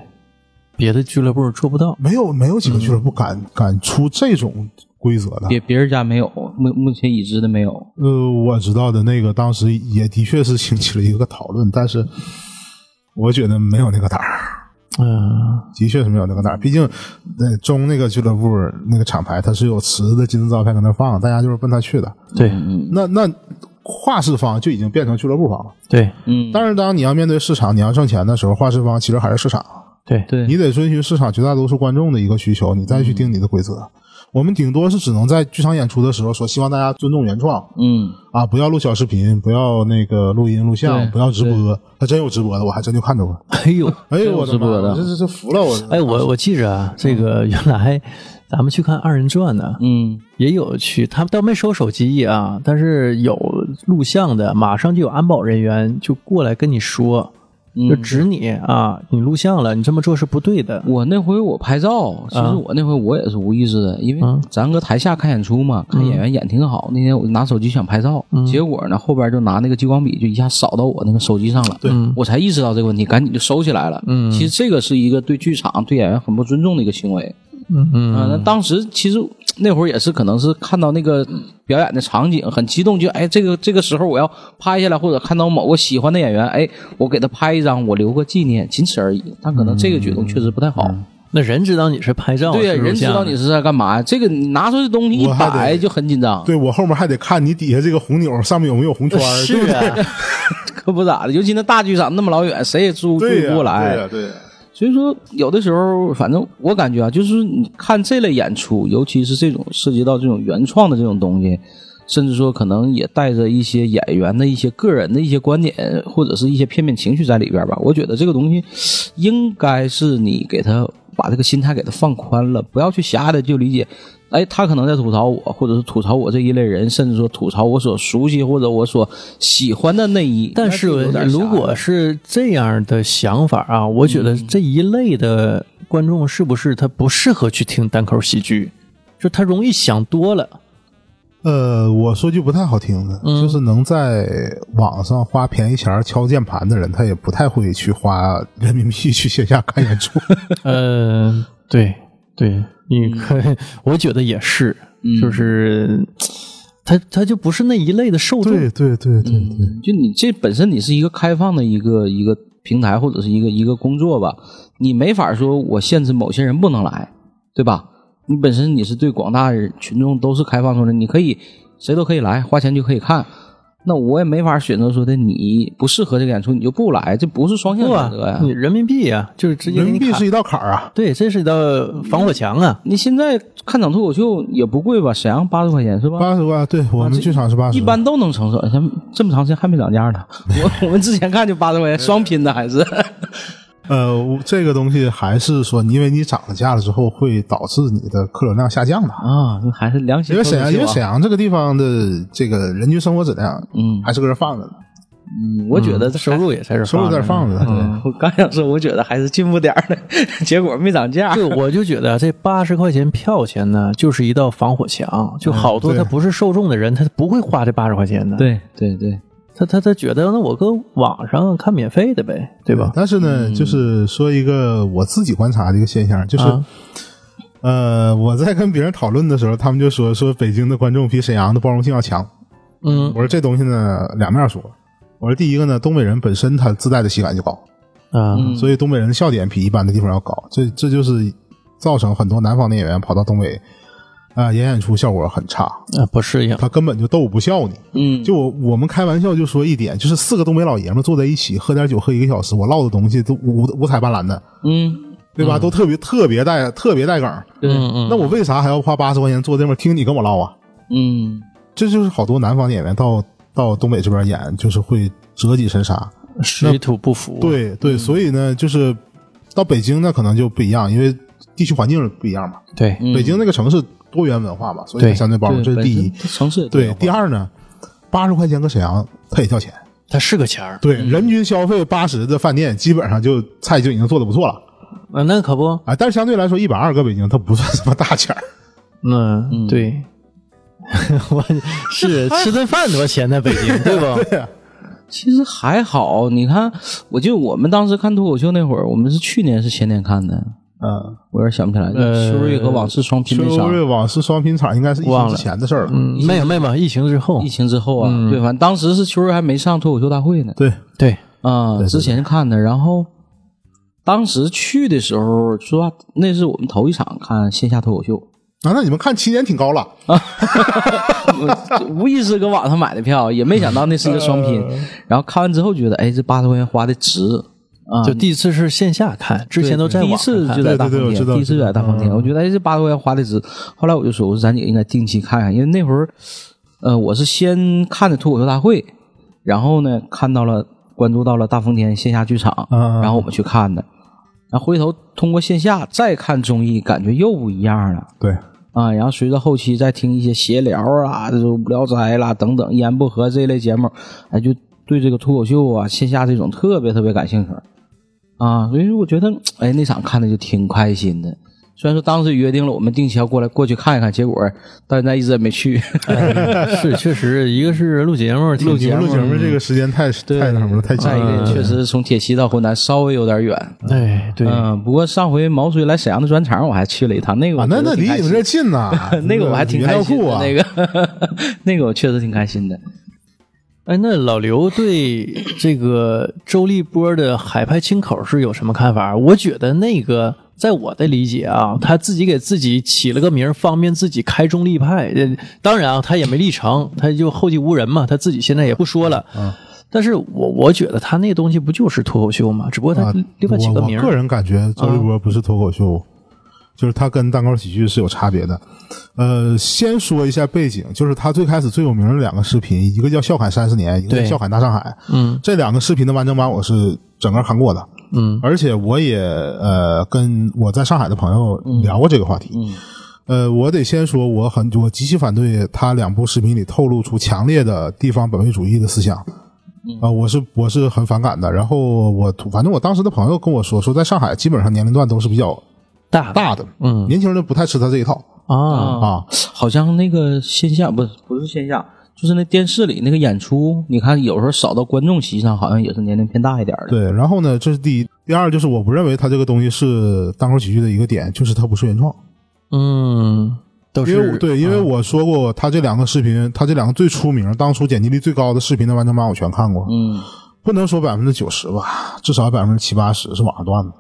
别的俱乐部做不到。没有没有几个俱乐部敢、敢出这种规则的。别别人家没有，目目前已知的没有，呃，我知道的那个当时也的确是兴起了一个讨论，但是我觉得没有那个胆儿，嗯的确是没有那个胆儿。毕竟那中那个俱乐部那个厂牌，它是有池子的金字招牌搁那放，大家就是奔他去的。对嗯那那画室方就已经变成俱乐部方了。对嗯，但是当你要面对市场，你要挣钱的时候，画室方其实还是市场。对对，你得遵循市场绝大多数观众的一个需求，你再去定你的规则。我们顶多是只能在剧场演出的时候说，希望大家尊重原创嗯，啊，不要录小视频，不要那个录音录像，不要直播。他真有直播的，我还真就看着过。哎呦，哎呦，我的直播的这这这服了我！哎，我我记着啊，这个原来咱们去看二人转呢，嗯也有去，他们倒没收手机啊，但是有录像的，马上就有安保人员就过来跟你说，就嗯。指你啊，你录像了，你这么做是不对的。我那回我拍照，其实啊我那回我也是无意识的，因为嗯咱搁台下看演出嘛，看演员演挺好。那天我就拿手机想拍照，嗯结果呢后边就拿那个激光笔就一下扫到我那个手机上了，对嗯我才意识到这个问题，赶紧就收起来了。嗯其实这个是一个对剧场、对演员很不尊重的一个行为。嗯嗯啊，那当时其实那会儿也是可能是看到那个表演的场景很激动，就哎这个这个时候我要拍下来，或者看到某个喜欢的演员，哎我给他拍一张，我留个纪念，仅此而已。但可能这个举动确实不太好。那人知道你是拍照，对呀，人知道你是在干嘛呀？这个你拿出这东西一摆就很紧张，对我后面还得看你底下这个红钮上面有没有红圈对不对？啊，可不咋的。尤其那大剧场那么老远，谁也住住对呀不过来。对呀，对呀。所以说，有的时候，反正我感觉啊，就是你看这类演出，尤其是这种涉及到这种原创的这种东西，甚至说可能也带着一些演员的一些个人的一些观点，或者是一些片面情绪在里边吧。我觉得这个东西应该是你给他把这个心态给他放宽了，不要去狭隘的就理解。哎，他可能在吐槽我，或者是吐槽我这一类人，甚至说吐槽我所熟悉或者我所喜欢的内衣。但是如果是这样的想法啊，我觉得这一类的观众是不是他不适合去听单口喜剧？就他容易想多了。呃，我说句不太好听的，嗯就是能在网上花便宜钱敲键盘的人，他也不太会去花人民币去线下看演出。呃，对对，你可，我觉得也是，就是 他他就不是那一类的受众。对对对对对，就你这本身你是一个开放的一个一个平台或者是一个一个工作吧，你没法说我限制某些人不能来，对吧？你本身你是对广大群众都是开放出来，你可以谁都可以来，花钱就可以看。那我也没法选择说的你不适合这个演出你就不来，这不是双向选择呀。，你人民币呀、就是直接人民币是一道坎儿啊。对，这是一道防火墙啊。你现在看场脱口秀也不贵吧？沈阳八十块钱是吧？八十块，对我们剧场是八十，一般都能承受，像这么长时间还没涨价呢。我我们之前看就八十块钱，双拼的还是。呃，这个东西还是说，因为你涨了价了之后，会导致你的客流量下降的。啊，还是良心因为沈阳，因为沈阳这个地方的这个人均生活质量，嗯还是搁这放着呢，嗯，我觉得这收入也在这收入在这放着呢。放着呢。嗯，我刚想说，我觉得还是进步点儿的，结果没涨价。对，我就觉得这八十块钱票钱呢，就是一道防火墙，就好多他不是受众的人，他不会花这八十块钱的。，对对对，他他他觉得那我搁网上看免费的呗，对吧？但是呢，就是说一个我自己观察的一个现象，就是、啊呃，我在跟别人讨论的时候，他们就说说北京的观众比沈阳的包容性要强。嗯我说这东西呢，两面说。我说第一个呢，东北人本身他自带的喜感就高，啊，嗯所以东北人的笑点比一般的地方要高，这这就是造成很多南方的演员跑到东北啊、演演出效果很差，啊不适应。他根本就逗不笑你。嗯，就我我们开玩笑就说一点，就是四个东北老爷们坐在一起喝点酒，喝一个小时，我唠的东西都五五彩斑斓的，嗯，对吧？都特别特别带特别带梗。对，嗯嗯，那我为啥还要花八十块钱坐这边听你跟我唠啊？嗯这就是好多南方演员到到东北这边演，就是会折戟沉沙。水土不服。，对对，所以呢，就是到北京那可能就不一样，因为地区环境不一样嘛。对，嗯北京那个城市多元文化嘛，所以相对包容，这是第一。城市对，第二呢，八十块钱搁沈阳它也叫钱。它是个钱儿。对，人均消费八十的饭店，基本上就菜就已经做的不错了啊，那可不，啊。但是相对来说，一百二搁北京它不算什么大钱儿。嗯，对。我是吃顿饭多少钱在？北京 对不？对呀，其实还好，你看，我记得我们当时看脱口秀那会儿，我们是去年是前年看的，嗯，我有点想不起来，呃秋瑞和往事双拼那场，秋瑞往事双拼场应该是疫情忘了。之前的事儿了。嗯，没有没有，疫情之后。疫，情之后啊，对，反正当时是秋瑞还没上脱口秀大会呢，对，对，啊、之前看的，然后当时去的时候，说话，那是我们头一场看线下脱口秀，啊，那你们看起点挺高了。啊 无意识搁网上买的票，也没想到那是一个双拼，然后看完之后觉得，哎，这八十块钱花的值啊！就第一次是线下看，之前都在第一网上看次就在大风天，第一次就在大风天，嗯我觉得哎，这八十块钱花的值。后来我就说，我说咱也应该定期看看，因为那会儿，呃，我是先看的脱口秀大会，然后呢看到了关注到了大风天线下剧场，然后我们去看的。然后回头通过线下再看综艺，感觉又不一样了对，啊。然后随着后期再听一些闲聊啊、这种无聊斋啦等等、一言不合这一类节目，哎，就对这个脱口秀啊、线下这种特别特别感兴趣啊。所以说，我觉得哎那场看的就挺开心的。虽然说当时约定了我们定期要过来过去看一看，结果到现在一直也没去。是 确实，一个是录节目，录节目录节目这个时间太太那什么了，太紧再一个了。确实从铁西到湖南稍微有点远。哎，对，嗯，不过上回毛叔来沈阳的专场我还去了一趟，那个我啊，那那离你们这儿近呐，那个我还挺开心的，料库啊，那个 那个我确实挺开心的。哎，那老刘对这个周立波的海派清口是有什么看法？我觉得那个，在我的理解啊，他自己给自己起了个名，方便自己开中立派。呃当然啊，他也没立成，他就后继无人嘛，他自己现在也不说了。嗯但是我我觉得他那东西不就是脱口秀吗？只不过他啊，另外起个名我个人感觉周立波不是脱口秀，就是它跟蛋糕喜剧是有差别的。呃，先说一下背景，就是他最开始最有名的两个视频，一个叫《笑侃三十年》，一个叫《笑侃大上海》。嗯这两个视频的完整版我是整个看过的，嗯而且我也呃跟我在上海的朋友聊过这个话题。嗯呃，我得先说，我很我极其反对他两部视频里透露出强烈的地方本位主义的思想。啊、我是我是很反感的。然后我反正我当时的朋友跟我说，说在上海基本上年龄段都是比较大的。大的，嗯。年轻人不太吃他这一套。啊。啊。好像那个线下不是不是线下，就是那电视里那个演出，你看有时候扫到观众席上，好像也是年龄偏大一点的。对，然后呢，这是第一，第二就是我不认为他这个东西是单口喜剧的一个点，就是他不是原创。嗯，都是因为对，因为我说过，他这两个视频，他这两个最出名、当初点击率最高的视频的完整版我全看过，嗯。不能说百分之九十吧，至少百分之七八十是网上段子，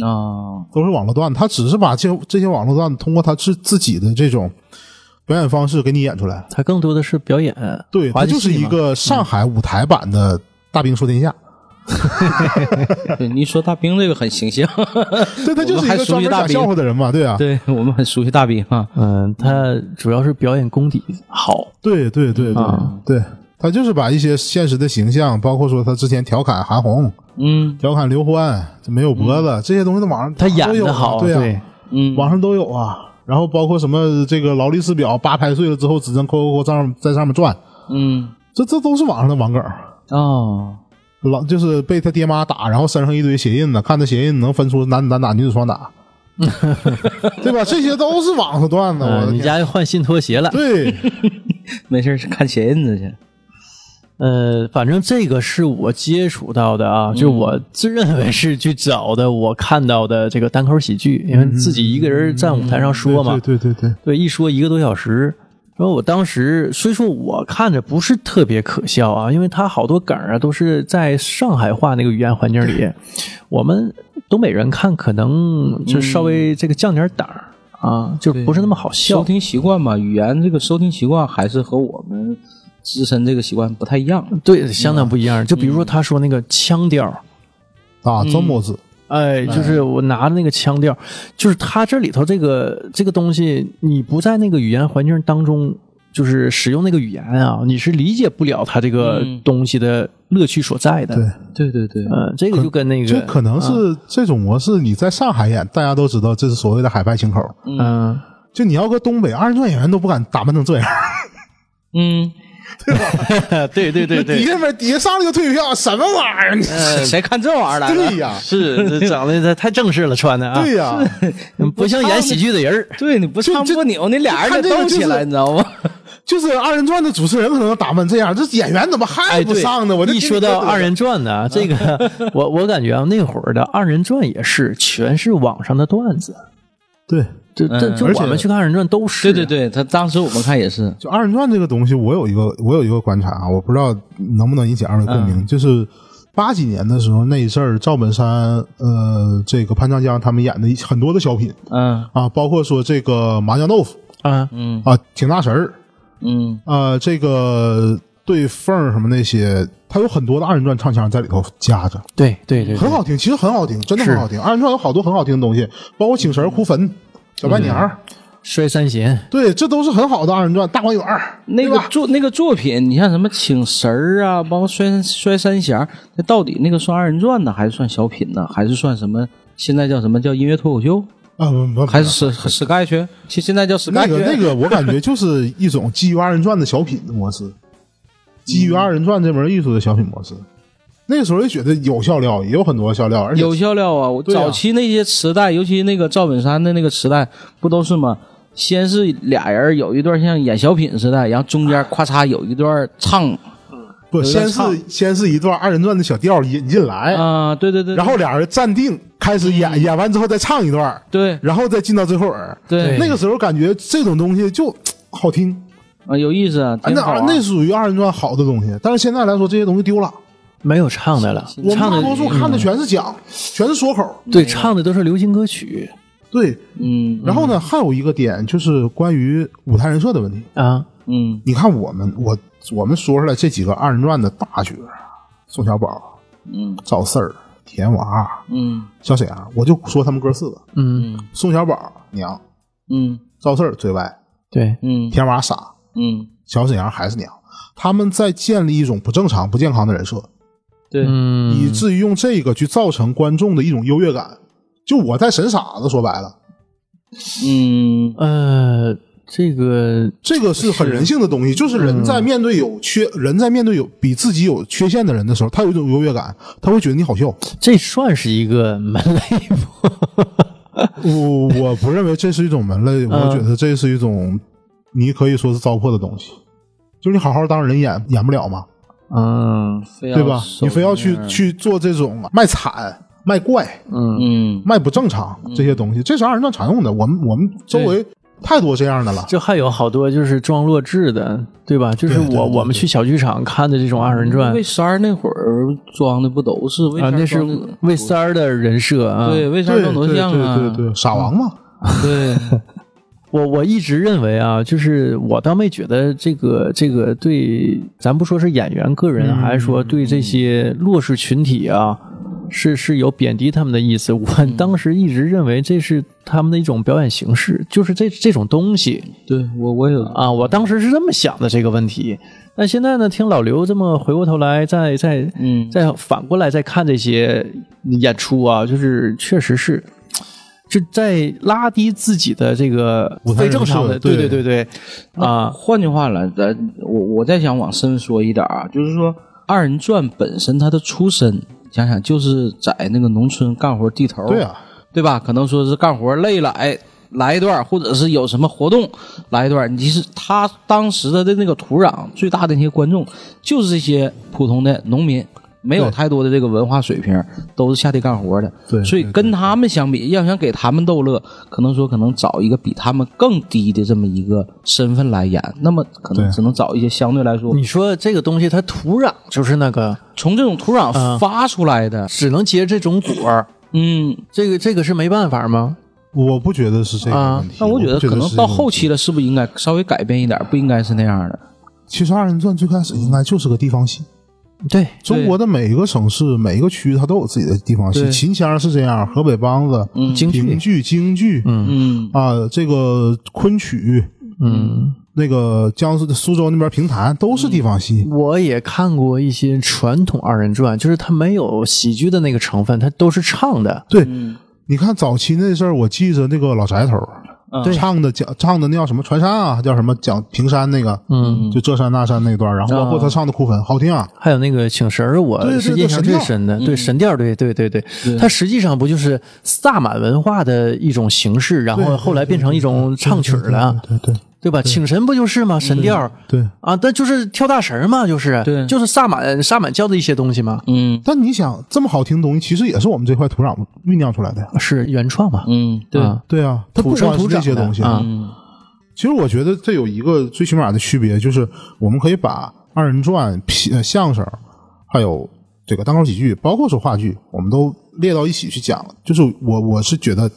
啊。都是网络段子。他只是把这这些网络段子通过他自自己的这种表演方式给你演出来。他更多的是表演，对，他就是一个上海舞台版的《大兵说天下》对，你一说大兵这个很形象，对他就是一个专门讲笑话的人嘛，对啊，对我们很熟悉大兵啊。嗯，他主要是表演功底好，对对对对、啊。对，他就是把一些现实的形象，包括说他之前调侃韩红、嗯调侃刘欢，这没有脖子、这些东西，在网上他演的好，对啊，嗯，网上都有啊。然后包括什么这个劳力士表八拍碎了之后，指针扣扣扣上在上面转，嗯这这都是网上的网梗。哦老就是被他爹妈打，然后身上一堆鞋印子，看他鞋印能分出男子单打、女子双打，对吧？这些都是网上段子。我嗯，你家又换新拖鞋了，对，没事看鞋印子去。呃，反正这个是我接触到的啊，就我自认为是去找的，我看到的这个单口喜剧，因为自己一个人站舞台上说嘛，对对对对对，一说一个多小时。然后我当时虽说我看着不是特别可笑啊，因为他好多梗啊都是在上海话那个语言环境里，我们东北人看可能就稍微这个降点胆儿啊，就不是那么好笑。收听习惯嘛，语言这个收听习惯还是和我们自身这个习惯不太一样。对，相当不一样。就比如说他说那个腔调，啊，这么子，哎，就是我拿的那个腔调，就是他这里头这个这个东西，你不在那个语言环境当中，就是使用那个语言啊，你是理解不了他这个嗯。东西的乐趣所在的。对，对对对，嗯，这个就跟那个这可能是这种模式，你在上海演，大家都知道这是所谓的海派清口。嗯，就你要搁东北，二人转演员都不敢打扮成这样，嗯，对吧对对底，下边底下上来就退票，什么玩意儿？你谁看这玩意儿来了？对呀，是这长得太正式了，穿的啊，对呀，不像演喜剧的人儿。对，你不唱不扭，你俩人得看这个就是斗起来，你知道吗？就是二人转的主持人可能打扮这样，这演员怎么还不上呢？我就一说到二人转呢，这个我我感觉啊，那会儿的二人转也是全是网上的段子，对，就这就而且我们去看二人转都是，对对对，他当时我们看也是，就二人转这个东西，我有一个我有一个观察啊，我不知道能不能引起二位共鸣，就是八几年的时候那一阵儿，赵本山呃这个潘长江他们演的很多的小品嗯。啊，包括说这个麻酱豆腐啊，嗯。啊，挺大神儿嗯。啊，这个对缝儿什么那些，他有很多的二人转唱腔在里头夹着，对对对，很好听，其实很好听，真的很好听。二人转有好多很好听的东西，包括请神儿、哭坟、小白娘儿，摔三弦，对，这都是很好的二人转。大观园儿那个吧作那个作品，你像什么请神儿啊，包括摔摔三弦儿，那到底那个算二人转呢，还是算小品呢，还是算什么现在叫什么叫音乐脱口秀，啊，不不，还是 Sky Sky 圈？现现在叫 Sky 那个圈那个，我感觉就是一种基于二人转的小品的模式，基于二人转这门艺术的小品模式。那个时候也觉得有笑料，也有很多笑料，而且有笑料啊！早期那些磁带，尤其那个赵本山的那个磁带，不都是吗？先是俩人有一段像演小品似的，然后中间咔嚓有一段唱不先是先是一段二人转的小调引进来，啊，对对对，然后俩人站定开始演，演完之后再唱一段，对然后再进到最后儿。对那个时候感觉这种东西就好听，啊有意思那那属于二人转好的东西。但是现在来说，这些东西丢了。没有唱的了，我们唱的大多数看的全是讲，全是说口。对唱的都是流行歌曲。对，嗯然后呢，还有一个点就是关于舞台人设的问题。啊，嗯。你看我们，我我们说出来这几个二人转的大角，宋小宝、嗯。赵四儿、田娃、嗯。小沈阳，我就说他们哥四个：嗯，宋小宝娘，嗯。赵四儿嘴歪，对，嗯。田娃傻，嗯，小沈阳还是娘。他们在建立一种不正常、不健康的人设，对，嗯，以至于用这个去造成观众的一种优越感。就我在神傻子，说白了，嗯呃，这个这个是很人性的东西。就是人在面对有缺，人在面对有比自己有缺陷的人的时候，他有一种优越感，他会觉得你好笑。这算是一个门类不？我我不认为这是一种门类，我觉得这是一种你可以说是糟粕的东西。就是你好好当人演演不了吗？嗯非对吧？你非要去去做这种卖惨、卖怪、嗯嗯卖不正常这些东西，这是二人转常用的。我们我们周围太多这样的了。就还有好多就是装弱智的，对吧？就是我我们去小剧场看的这种二人转魏三儿那会儿装的不都是魏啊，三儿那是魏三儿的人设啊。对，魏三儿对装多像啊，对对对，傻王嘛，对我我一直认为啊，就是我倒没觉得这个这个对，咱不说是演员个人，还是说对这些弱势群体啊，是是有贬低他们的意思。我当时一直认为这是他们的一种表演形式，就是这这种东西对，我我有啊，我当时是这么想的这个问题。但现在呢，听老刘这么回过头来再再嗯再反过来再看这些演出啊，就是确实是。就在拉低自己的这个舞台非正常的，对对对对对，啊，换句话来，咱我我再想往深说一点啊，就是说二人转本身它的出身，想想就是在那个农村干活地头，对啊，对吧？可能说是干活累了，哎，来一段，或者是有什么活动来一段。其实他当时的那个土壤最大的那些观众，就是这些普通的农民，没有太多的这个文化水平，都是下地干活的。对对所以跟他们相比，要想给他们逗乐，可能说可能找一个比他们更低的这么一个身份来演，那么可能只能找一些相对来说你说这个东西它土壤就是那个从这种土壤嗯发出来的。只能结这种果儿，嗯，这个这个是没办法吗？我不觉得是这个啊问题。那我觉得可能到后期了，是不是应该稍微改变一点？不应该是那样的。其实二人转最开始应该就是个地方戏。对，中国的每一个省市、每一个区，它都有自己的地方戏。秦腔是这样，河北梆子、嗯京剧京剧，嗯嗯啊，这个昆曲，嗯，那个江苏的苏州那边评弹都是地方戏。我也看过一些传统二人转，就是它没有喜剧的那个成分，它都是唱的。对，嗯你看早期那事儿，我记着那个老宅头嗯。唱的讲唱的那叫什么船山啊，叫什么讲平山那个，嗯，就这山那山那段，然后包括他唱的哭坟，好听啊。还有那个请神儿，我对对对是印象最深的。对神调，对对对对，它实际上不就是萨满文化的一种形式，然后后来变成一种唱曲儿了，对对对吧？请神不就是吗？神调对。啊，那就是跳大神嘛，就是对就是萨满萨满教的一些东西嘛，嗯但你想，这么好听的东西，其实也是我们这块土壤酝酿出来的呀。是原创嘛。嗯，对，啊对啊，它土生不光是土长的这些东西。啊嗯其实我觉得这有一个最起码的区别，就是我们可以把二人转、皮呃相声，还有这个单口喜剧，包括说话剧，我们都列到一起去讲。就是我我是觉得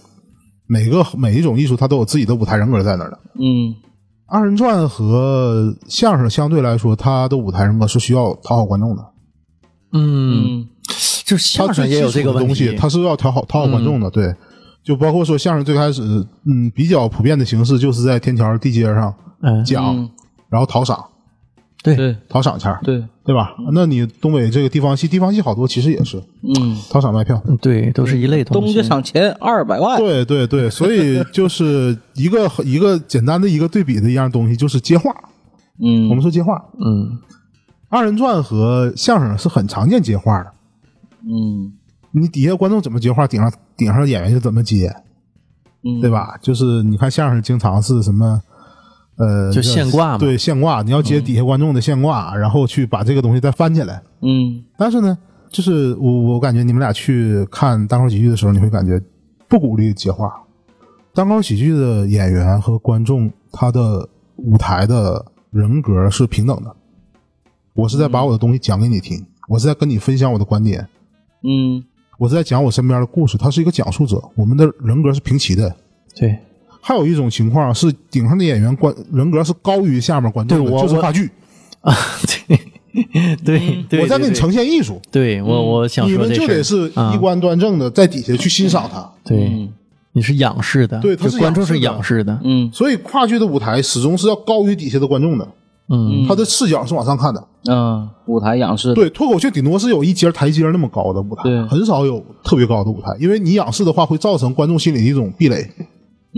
每个每一种艺术，它都有自己的舞台人格在那儿的。嗯二人转和相声相对来说，它的舞台人格是需要讨好观众的。嗯，嗯。就是它相声也有这个问题。的东西，，它是要讨好讨好观众的。对，就包括说相声最开始，嗯，比较普遍的形式就是在天桥地街上嗯，讲，嗯。然后讨赏。对。对。讨赏钱，对，对吧？那你东北这个地方戏，地方戏好多其实也是嗯，讨赏卖票。嗯对，都是一类东西。东家赏钱二百万，对对对，所以就是一个一个简单的一个对比的一样东西，就是接话。嗯，我们说接话，嗯，二人转和相声是很常见接话的。嗯你底下观众怎么接话，顶上顶上演员就怎么接，嗯，对？吧？就是你看相声经常是什么，呃，就现挂嘛对，现挂，你要接底下观众的现挂，然后去把这个东西再翻起来。嗯但是呢，就是我我感觉你们俩去看单口喜剧的时候，你会感觉不鼓励接话。单口喜剧的演员和观众，他的舞台的人格是平等的。我是在把我的东西讲给你听，我是在跟你分享我的观点，嗯我是在讲我身边的故事。他是一个讲述者，我们的人格是平齐的。对，还有一种情况是，顶上的演员观人格是高于下面观众的，对我我就是话剧。啊，对，对，对，我在给你呈现艺术，对我我想你们说这事儿就得是啊。衣冠端正的，在底下去欣赏它。对，嗯。你是仰视的，对他是观众是仰仰视的，嗯。所以话剧的舞台始终是要高于底下的观众的，嗯，他的视角是往上看的。嗯，舞台仰视，对，脱口秀顶多是有一阶台阶那么高的舞台对，很少有特别高的舞台，因为你仰视的话会造成观众心里的一种壁垒，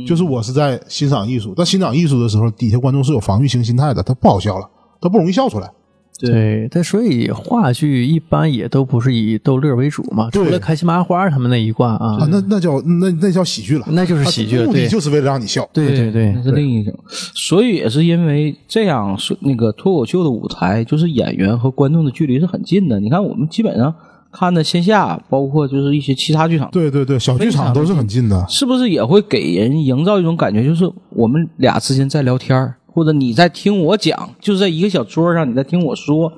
就是我是在欣赏艺术，但欣赏艺术的时候，底下观众是有防御性心态的，他不好笑了，他不容易笑出来。对，但所以话剧一般也都不是以逗乐为主嘛，除了开心麻花他们那一挂啊啊，，那那叫那那叫喜剧了，那就是喜剧了对它目的就是为了让你笑。对对对那是另一种。所以也是因为这样，是那个脱口秀的舞台，就是演员和观众的距离是很近的。你看，我们基本上看的线下，包括就是一些其他剧场，对对对，小剧场都是很近的。是不是也会给人营造一种感觉，就是我们俩之间在聊天儿或者你在听我讲，就是在一个小桌上你在听我说，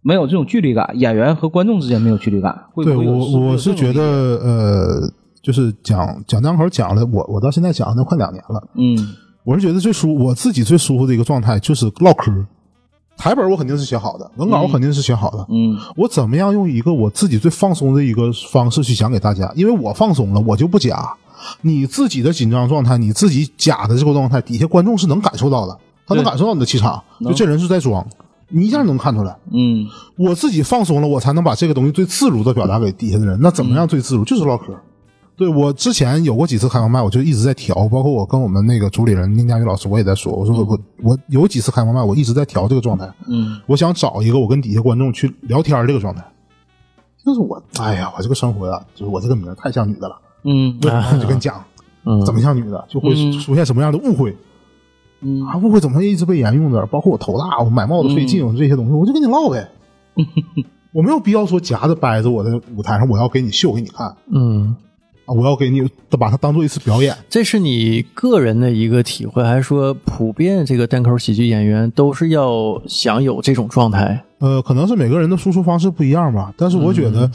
没有这种距离感，演员和观众之间没有距离感。会不会有我我是觉得，呃，就是讲讲单口讲了，我我到现在讲了快两年了。嗯我是觉得最舒我自己最舒服的一个状态就是唠嗑。台本我肯定是写好的，文稿我肯定是写好的。嗯我怎么样用一个我自己最放松的一个方式去讲给大家？因为我放松了，我就不假。你自己的紧张状态，你自己假的这个状态，底下观众是能感受到的，他能感受到你的气场，就这人是在装，你一下能看出来。嗯我自己放松了，我才能把这个东西最自如的表达给底下的人。那怎么样最自如？就是唠嗑。对我之前有过几次开放麦，我就一直在调，包括我跟我们那个主理人宁佳宇老师，我也在说，我说我我我有几次开放麦，我一直在调这个状态。嗯我想找一个我跟底下观众去聊天这个状态。就是我，哎呀，我这个生活呀、就是我这个名太像女的了。嗯对？我 就跟你讲，嗯怎么像女的，就会出现什么样的误会嗯啊？误会怎么一直被沿用着？包括我头大，我买帽子费劲，我这些东西，我就跟你唠呗。我没有必要说夹着掰着我在舞台上，我要给你秀给你看啊，嗯，我要给你把它当做一次表演。这是你个人的一个体会，还是说普遍这个单口喜剧演员都是要想有这种状态？呃，可能是每个人的输出方式不一样吧，但是我觉得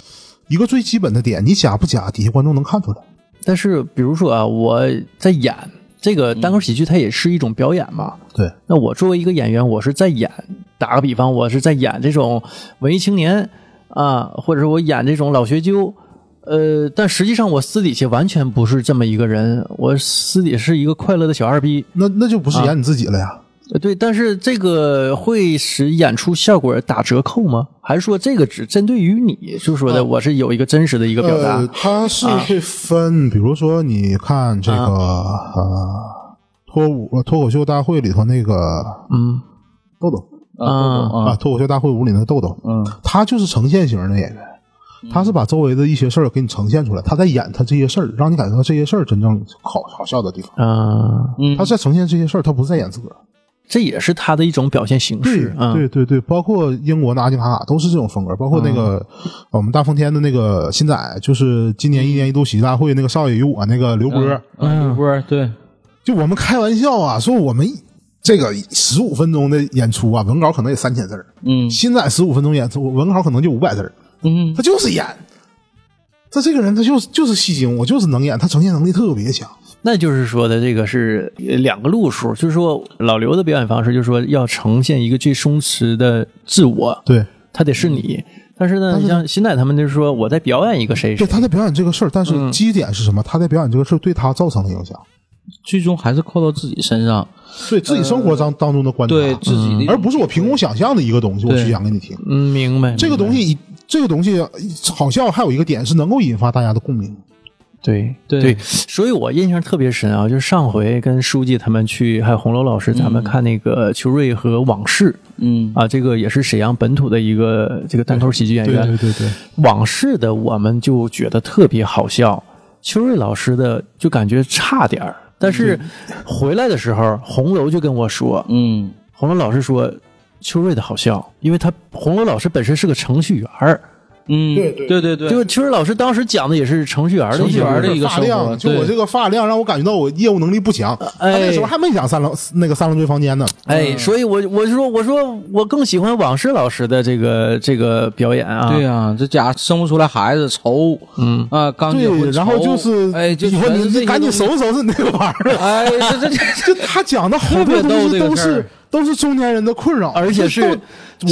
一个最基本的点，你假不假，底下观众能看出来。但是比如说啊，我在演这个单口喜剧，它也是一种表演嘛。对，那我作为一个演员，我是在演，打个比方，我是在演这种文艺青年啊，或者是我演这种老学究，呃，但实际上我私底下完全不是这么一个人，我私底下是一个快乐的小二逼。那那就不是演你自己了呀。呃对，但是这个会使演出效果打折扣吗？还是说这个只针对于你？就说的我是有一个真实的一个表达？呃，它是会分，比如说你看这个、呃脱舞呃脱口秀大会里头那个嗯豆豆啊啊，啊脱口秀大会五里那个豆豆，嗯他就是呈现型的演员，他是把周围的一些事儿给你呈现出来，他在演他这些事儿，让你感觉到这些事儿真正好好笑的地方。啊，嗯，他在呈现这些事儿，他不是在演自个儿。这也是他的一种表现形对式啊。对对对，包括英国的阿金卡卡都是这种风格，包括那个、我们大风天的那个新仔，就是今年一年一度喜剧大会那个少爷与我那个刘波，嗯，刘波对，就我们开玩笑啊，说我们这个十五分钟的演出啊，文稿可能也三千字儿，嗯。新仔十五分钟演出，文稿可能就五百字儿，嗯他就是演。他这个人，他就是就是戏精，我就是能演，他呈现能力特别强。那就是说的这个是呃两个路数，就是说老刘的表演方式，就是说要呈现一个最松弛的自我，对，他得是你。但是呢，像新仔他们就是说我在表演一个谁谁对，，他在表演这个事儿，但是基点是什么？他在表演这个事儿对他造成的影响。最终还是扣到自己身上，对自己生活当当中的观察，对自己的而不是我凭空想象的一个东西，我去讲给你听。嗯，明白。这个东西，这个东西好像还有一个点是能够引发大家的共鸣。对对。所以我印象特别深啊，就是上回跟书记他们去，还有红楼老师咱们看那个邱瑞和往事嗯。啊，这个也是沈阳本土的一个这个单口喜剧演对员。对对对，往事的我们就觉得特别好笑，邱瑞老师的就感觉差点儿，但是回来的时候，红楼就跟我说，嗯。红楼老师说邱瑞的好笑，因为他红楼老师本身是个程序员儿，嗯，对对对对对，就是邱瑞老师当时讲的也是程序员的程序员的一个发量，就我这个发量让我感觉到我业务能力不强。他哎那时候还没讲三楼那个三楼队房间呢。哎，所以我我就说我说我更喜欢往事老师的这个这个表演啊，对啊、这家生不出来孩子愁，嗯啊，刚结婚对，然后就是哎，就以后你你赶紧收拾收拾你那个玩意儿。哎，这这这 就他讲的好多东西都是都是中年人的困扰，而且是都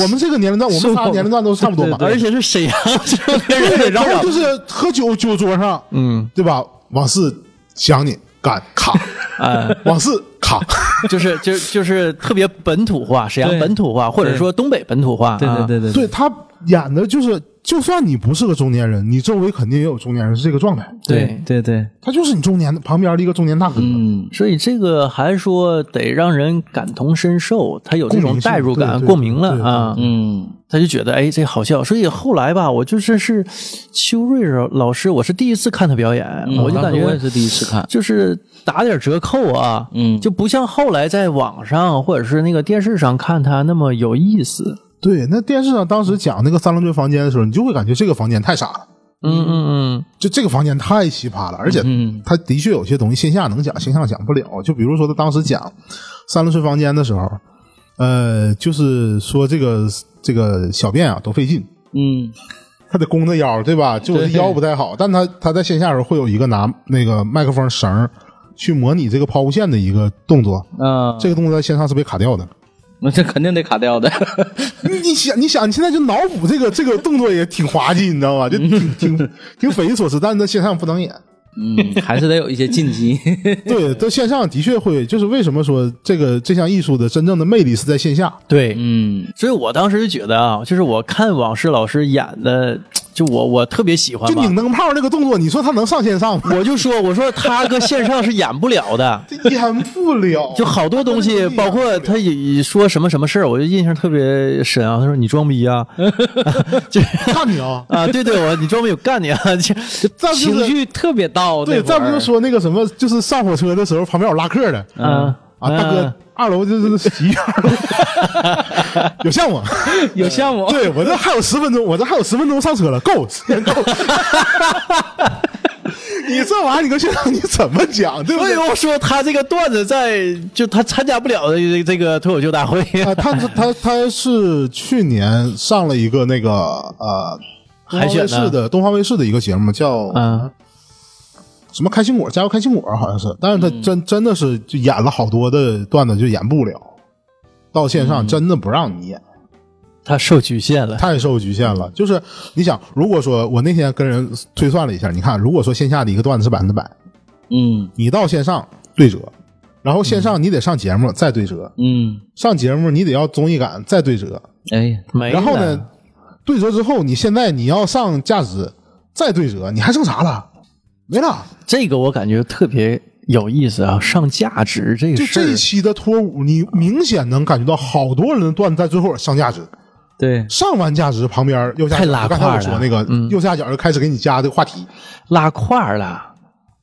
我们这个年龄段，我们仨年龄段都差不多吧。而且是沈阳这边人对，然后就是喝酒酒桌上，嗯对吧？往事想你干卡，啊。往事卡，就是就就是特别本土化，沈阳本土化，或者说东北本土化。对啊对对对对他演的就是，就算你不是个中年人，你周围肯定也有中年人是这个状态，对对对，他就是你中年旁边的一个中年大哥。嗯，所以这个还是说得让人感同身受，他有这种代入感、共鸣了啊。嗯他就觉得哎，这好笑。所以后来吧，我就是是邱瑞老师，我是第一次看他表演，嗯我就感觉我也是第一次看，就是打点折扣啊，嗯就不像后来在网上或者是那个电视上看他那么有意思。对，那电视上当时讲那个三棱锥房间的时候，你就会感觉这个房间太傻了，嗯嗯嗯，就这个房间太奇葩了，而且嗯他的确有些东西线下能讲，线上讲不了。就比如说他当时讲三轮睡房间的时候，呃，就是说这个这个小便啊都费劲，嗯他得弓着腰，对吧？就我腰不太好，但他他在线下的时候会有一个拿那个麦克风绳去模拟这个抛物线的一个动作，啊，这个动作在线上是被卡掉的。那这肯定得卡掉的，你你想，你想，你现在就脑补这个这个动作也挺滑稽，你知道吧？就挺 挺挺匪夷所思，但是在线上不能演。嗯，还是得有一些禁忌，对，在线上的确会，就是为什么说这个这项艺术的真正的魅力是在线下。对，嗯所以我当时就觉得啊，就是我看往事老师演的，就我我特别喜欢就。拧灯泡那个动作，你说他能上线上吗？我就说，我说他搁线上是演不了的，演不了，就好多东西，包括他也说什么什么事儿，我就印象特别深啊。他说你装逼啊，就干你啊。啊，对对，我你装逼我干你啊，就就情绪特别到，对，再不就说那个什么，就是上火车的时候旁边有拉客的啊啊，大哥，二楼就是洗浴，有项目。有项目，对我这还有十分钟，我这还有十分钟上车了，够时间够。你这玩意儿，你搁现场你怎么讲，对不对？所以我说他这个段子在就他参加不了的这这个脱口秀大会，啊，他他他是去年上了一个那个呃，海选的卫视的东方卫视的一个节目，叫嗯什么开心果，加油开心果好像是，但是他真真的是就演了好多的段子就演不了，到线上真的不让你演。他受局限了。太受局限了。就是你想，如果说我那天跟人推算了一下，你看，如果说线下的一个段子是百分之百，嗯你到线上对折，然后线上你得上节目再对折，嗯，上节目你得要综艺感再对折，哎，没了然后呢，对折之后，你现在你要上价值再对折，你还剩啥了？没了。这个我感觉特别有意思啊，上价值这个就事儿。这一期的脱舞，你明显能感觉到好多人的段子在最后上价值，对，上完价值旁边右下角，太拉刚才我胯了。说那个、嗯。右下角就开始给你加这个话题，拉胯儿了，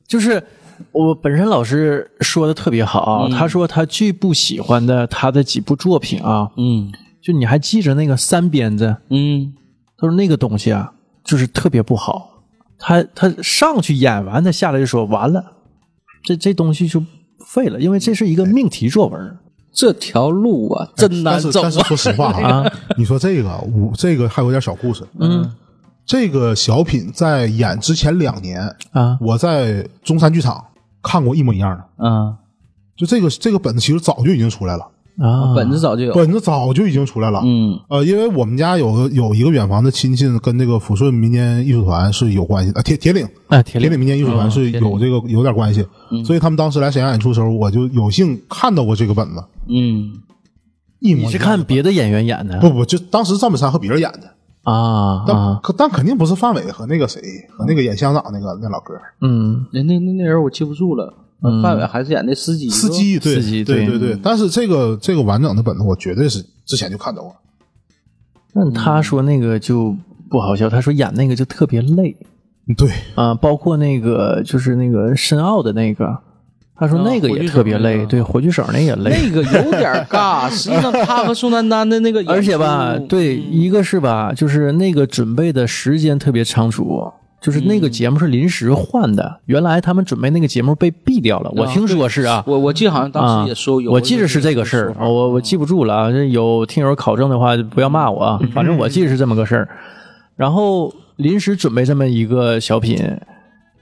就是我本身老师说的特别好啊，他说他最不喜欢的他的几部作品啊，嗯。就你还记着那个三鞭子，嗯。他说那个东西啊，就是特别不好。他他上去演完，他下来就说完了，这这东西就废了，因为这是一个命题作文这条路啊真难走但是但是说实话啊，你说这个我这个还有点小故事，嗯，这个小品在演之前两年，啊，我在中山剧场看过一模一样的，啊，就这个这个本子其实早就已经出来了，啊，本子早就有。本子早就已经出来了。嗯呃，因为我们家有个有一个远房的亲戚跟那个抚顺民间艺术团是有关系的，啊铁铁岭哎，铁岭铁岭民间艺术团是有这个有点关系，所以他们当时来沈阳演出的时候，我就有幸看到过这个本子，嗯，一模一你是看别的演员演的不不，就当时赵本山和别人演的，啊啊？可但肯定不是范伟和那个谁和那个演乡长那个那老哥嗯，那那那那人我记不住了。范伟还是演的司机，司机，对司机对对。对对，但是这个这个完整的本子，我绝对是之前就看到过。但他说那个就不好笑，他说演那个就特别累。对，啊，包括那个就是那个申奥的那个，他说那个也特别累，对，火炬手那也累。那个有点尬。实际上，他和宋丹丹的那个，而且吧，对，一个是吧，就是那个准备的时间特别仓促，就是那个节目是临时换的，原来他们准备那个节目被毙掉了，我听说是啊。我我记得好像当时也说有，我记得是这个事儿，哦我我记不住了啊。有听友考证的话，不要骂我啊。反正我记得是这么个事儿。然后临时准备这么一个小品，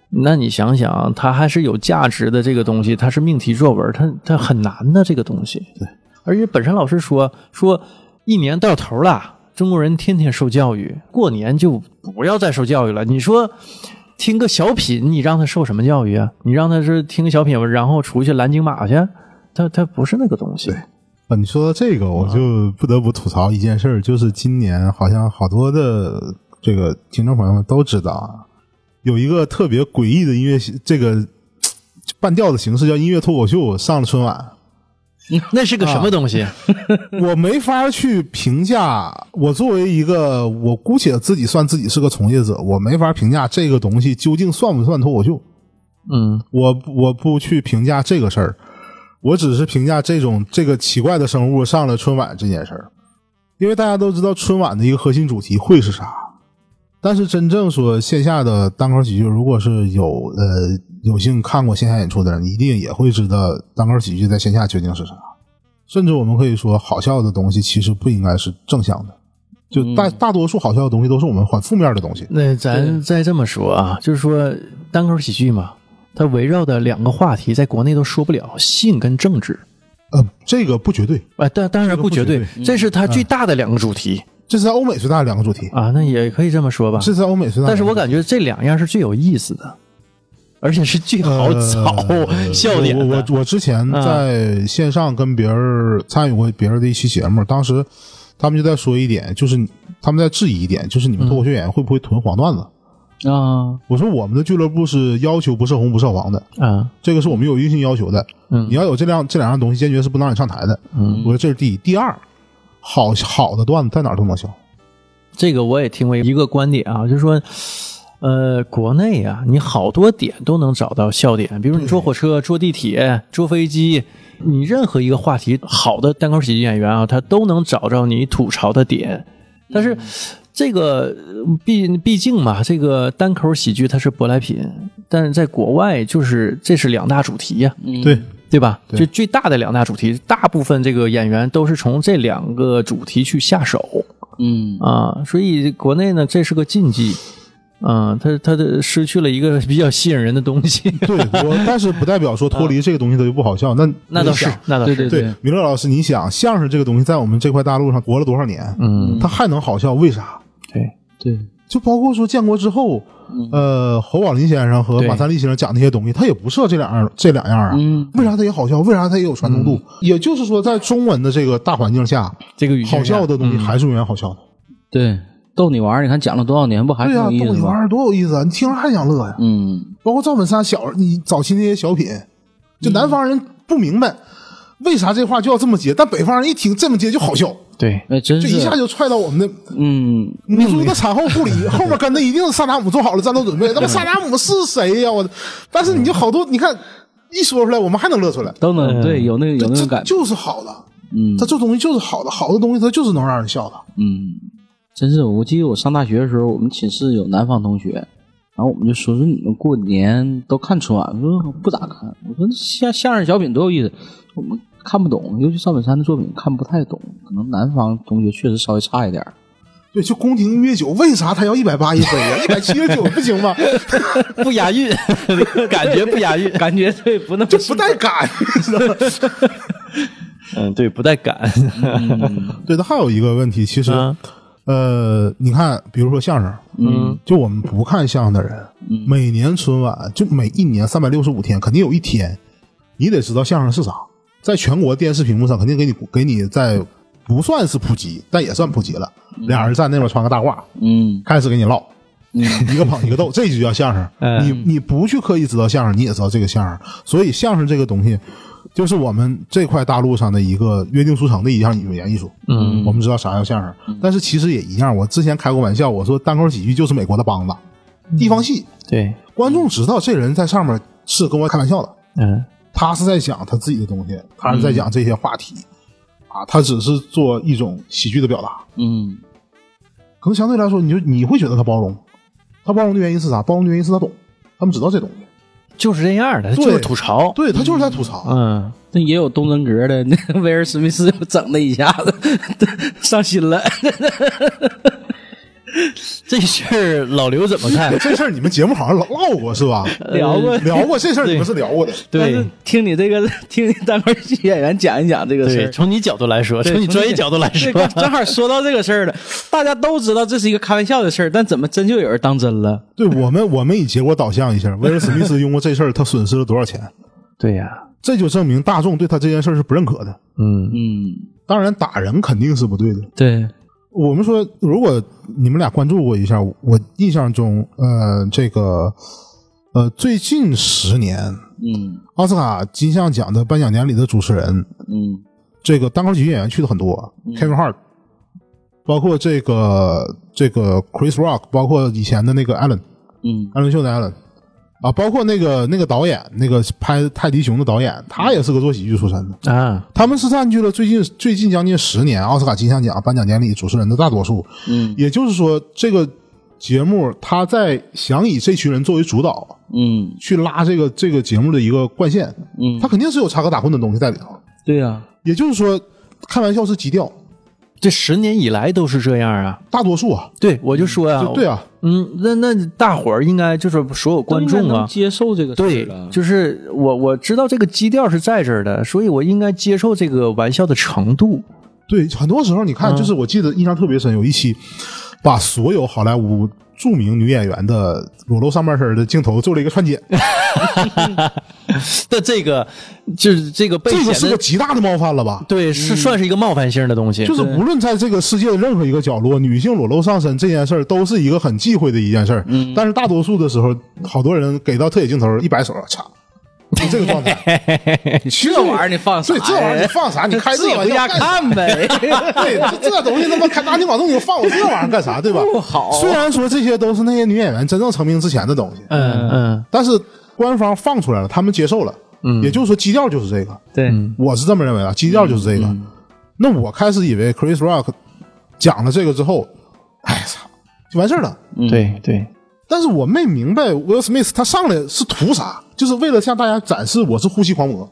那你想想，它还是有价值的这个东西，它是命题作文，它它很难的这个东西。对，而且本山老师说说，一年到头了，中国人天天受教育，过年就不要再受教育了。你说。听个小品，你让他受什么教育啊？你让他是听个小品，然后出去拦京马去，他他不是那个东西。对啊，你说到这个，我就不得不吐槽一件事儿，就是今年好像好多的这个听众朋友们都知道啊，有一个特别诡异的音乐这个 半调的形式叫音乐脱口秀上了春晚，那是个什么东西？我没法去评价。我作为一个，我姑且自己算自己是个从业者，我没法评价这个东西究竟算不算脱口秀。嗯我我不去评价这个事儿，我只是评价这种这个奇怪的生物上了春晚这件事儿。因为大家都知道春晚的一个核心主题会是啥，但是真正说线下的单口喜剧，如果是有呃有幸看过线下演出的人，一定也会知道单口喜剧在线下究竟是啥。甚至我们可以说，好笑的东西其实不应该是正向的，就大大多数好笑的东西都是我们很负面的东西。那咱再这么说啊，就是说单口喜剧嘛，它围绕的两个话题在国内都说不了，性跟政治。呃，这个不绝对，啊，当当然不绝对不绝对，这是它最大的两个主题这是在欧美最大的两个主题，啊，那也可以这么说吧。这是在欧美最大。但是我感觉这两样是最有意思的，而且是最好找 笑点呃我。我我之前在线上跟别人参与过别人的一期节目，当时他们就在说一点，就是他们在质疑一点，就是你们脱口秀演员会不会囤黄段子？啊，我说我们的俱乐部是要求不涉红不涉黄的，啊，这个是我们有硬性要求的。嗯你要有这两这两样东西，坚决是不能让你上台的。嗯我说这是第一，第二，好好的段子在哪儿都能笑。这个我也听过一个观点啊，就是说，呃，国内啊，你好多点都能找到笑点，比如你坐火车、坐地铁、坐飞机，你任何一个话题，好的单口喜剧演员啊，他都能找着你吐槽的点。但是这个呃毕毕竟嘛，这个单口喜剧它是舶来品，但是在国外就是这是两大主题呀、对，对吧？对就最大的两大主题，大部分这个演员都是从这两个主题去下手。嗯啊，所以国内呢，这是个禁忌，嗯，他他的失去了一个比较吸引人的东西。对我，但是不代表说 脱离这个东西他就不好笑。那那倒是，那倒是，对对对，米勒老师，你想相声这个东西在我们这块大陆上活了多少年？嗯，他还能好笑，为啥？对，对，就包括说建国之后，呃，侯宝林先生和马三立先生讲那些东西，他也不设这两样这两样啊。嗯为啥他也好笑？为啥他也有传统度？也就是说，在中文的这个大环境下，这个语境好笑的东西嗯还是永远好笑的。对，逗你玩儿，你看讲了多少年，不还对呀、挺有意思吗？逗你玩儿多有意思啊！你听着还想乐呀。嗯，包括赵本山小你早期那些小品，就南方人不明白为啥这话就要这么接，但北方人一听这么接就好笑，对，哎，真就是一下就踹到我们的嗯，母猪的产后护理，后面跟的一定是萨达姆做好了战斗准备。那么萨达姆是谁呀？我，但是你就好多，你看一说出来，我们还能乐出来。都能对有那个有那这种感。觉，就是好的，嗯。他这东西就是好的，好的东西它就是能让人笑的。嗯，真是，我记得我上大学的时候，我们寝室有南方同学，然后我们就说说你们过年都看春晚，说不咋看，我说相相声小品多有意思，我们看不懂，尤其赵本山的作品看不太懂，可能南方同学确实稍微差一点儿。对，就宫廷音乐酒，为啥他要一百八一杯呀？一百七十九不行吗？不押韵，感觉不押韵。感觉对不那么就不带感，你知道吗？嗯，对，不带感。对，他还有一个问题，其实，嗯呃，你看，比如说相声，嗯，就我们不看相声的人，每年春晚就每一年三百六十五天，肯定有一天，你得知道相声是啥，在全国电视屏幕上肯定给你给你在不算是普及，但也算普及了。俩人站那边穿个大褂，嗯开始给你唠，一个捧一个逗，这就叫相声。嗯你你不去刻意知道相声，你也知道这个相声。所以相声这个东西，就是我们这块大陆上的一个约定俗成的一项语言艺术。嗯我们知道啥叫相声，但是其实也一样。我之前开过玩笑，我说单口喜剧就是美国的梆子，地方戏，对，观众知道这人在上面是跟我开玩笑的，嗯他是在讲他自己的东西，他是在讲这些话题，啊，他只是做一种喜剧的表达。嗯可能相对来说，你就你会觉得他包容，他包容的原因是啥？包容的原因是他懂，他们知道这东西，就是这样的，对就是吐槽。对他就是在吐槽。嗯，那也有东真格的，那 个威尔史密斯整的一下子 上心了。这事儿老刘怎么看？这事儿你们节目好像唠唠过是吧？聊过聊过这事儿，你们是聊过的。但是对听你这个，听你单口喜剧演员讲一讲这个事，儿。从你角度来说，从你专业角度来说，正好说到这个事儿了。大家都知道这是一个开玩笑的事儿，但怎么真就有人当真了？对我们，我们以结果导向一下，威尔史密斯因为这事儿他损失了多少钱？对呀，这就证明大众对他这件事儿是不认可的。嗯嗯，当然，打人肯定是不对的。对，我们说，如果你们俩关注过一下，我印象中，呃，这个，呃，最近十年嗯。奥斯卡金像奖的颁奖典礼的主持人，嗯。这个单口喜剧演员去的很多、k e v i n Hart，包括这个这个 Chris Rock，包括以前的那个 Allen，嗯。艾伦秀的 Allen，啊，包括那个那个导演，那个拍泰迪熊的导演，他也是个做喜剧出身的。啊，他们是占据了最近最近将近十年奥斯卡金像奖颁奖典礼主持人的大多数。嗯也就是说，这个节目他在想以这群人作为主导嗯去拉这个这个节目的一个贯线，嗯，他肯定是有插科打诨的东西在里头。对呀，也就是说，开玩笑是基调，这十年以来都是这样啊。大多数啊，对，我就说呀，就对啊，嗯，那那大伙儿应该就是所有观众都应该能啊，接受这个对，就是我我知道这个基调是在这儿的，所以我应该接受这个玩笑的程度。对，很多时候你看，就是我记得印象特别深，有一期把所有好莱坞著名女演员的裸露上半身的镜头做了一个串剪，的这个就是这个被这个是个极大的冒犯了吧？对，是算是一个冒犯性的东西。就是无论在这个世界的任何一个角落，女性裸露上身这件事儿都是一个很忌讳的一件事儿。嗯但是大多数的时候，好多人给到特写镜头一摆手，擦，就这个状态。这玩意儿你放啥呀？对这玩意儿你放啥？你开这玩笑干啥？看呗。对，这这东西他妈开大庭广众，你放我这玩意儿干啥？对吧？不好虽然说这些都是那些女演员真正成名之前的东西，嗯嗯但是官方放出来了，他们接受了。嗯，也就是说基调就是这个，对，我是这么认为的，基调就是这个。那我开始以为 Chris Rock 讲了这个之后，哎操，就完事儿了。对对，但是我没明白 Will Smith 他上来是图啥？就是为了向大家展示我是呼吸狂魔。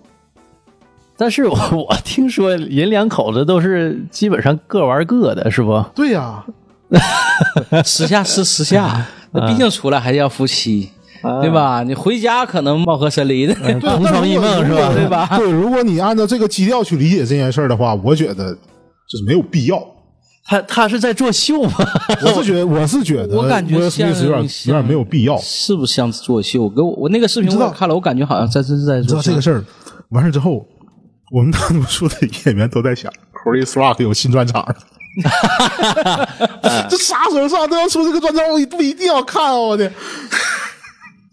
但是我 我听说人两口子都是基本上各玩各的，是不？对呀、私下是时下，那毕竟出来还是要夫妻，对吧？你回家可能貌合神离的，对 同床异梦是吧对吧？对，如果你按照这个基调去理解这件事儿的话，我觉得就是没有必要。他他是在作秀吗？我是觉得，我是觉得，我感觉有点有点没有必要。是不是像作秀？给我我那个视频我也看了，我感觉好像真是在做这个事儿完事儿之后，我们大多数的演员都在想，Chris Rock 有新专场了。这啥时候上都要出这个专场，我不一定要看啊！我的，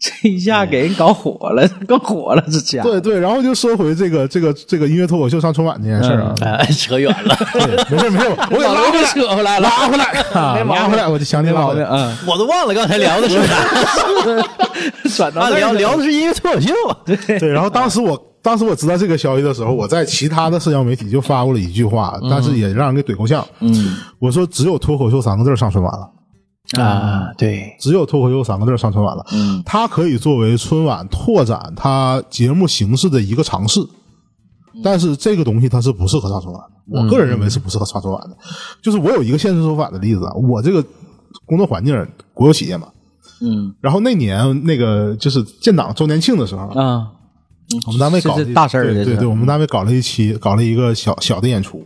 这一下给人搞火了，更火了，这家伙对对，然后就说回这个这个这个音乐脱口秀上春晚这件事儿啊，哎，扯远了，没事没事，我给拉回来，扯回来，拉回来，啊没毛病。拉回来，我就想起来。没毛病，了。嗯，我都忘了刚才聊的是啥。啊，转到聊聊的是音乐脱口秀。对，对，然后当时我当时我知道这个消息的时候，我在其他的社交媒体就发过了一句话，但是也让人给怼够呛。嗯，我说只有脱口秀三个字上春晚了。啊，对，只有脱口秀三个字上春晚了。嗯，它可以作为春晚拓展它节目形式的一个尝试，但是这个东西它是不适合上春晚的。我个人认为是不适合上春晚的。就是我有一个现实说法的例子啊，我这个工作环境国有企业嘛，嗯然后那年那个就是建党周年庆的时候，啊，我们单位搞大事儿对对对，我们单位搞了一期，搞了一个小小的演出。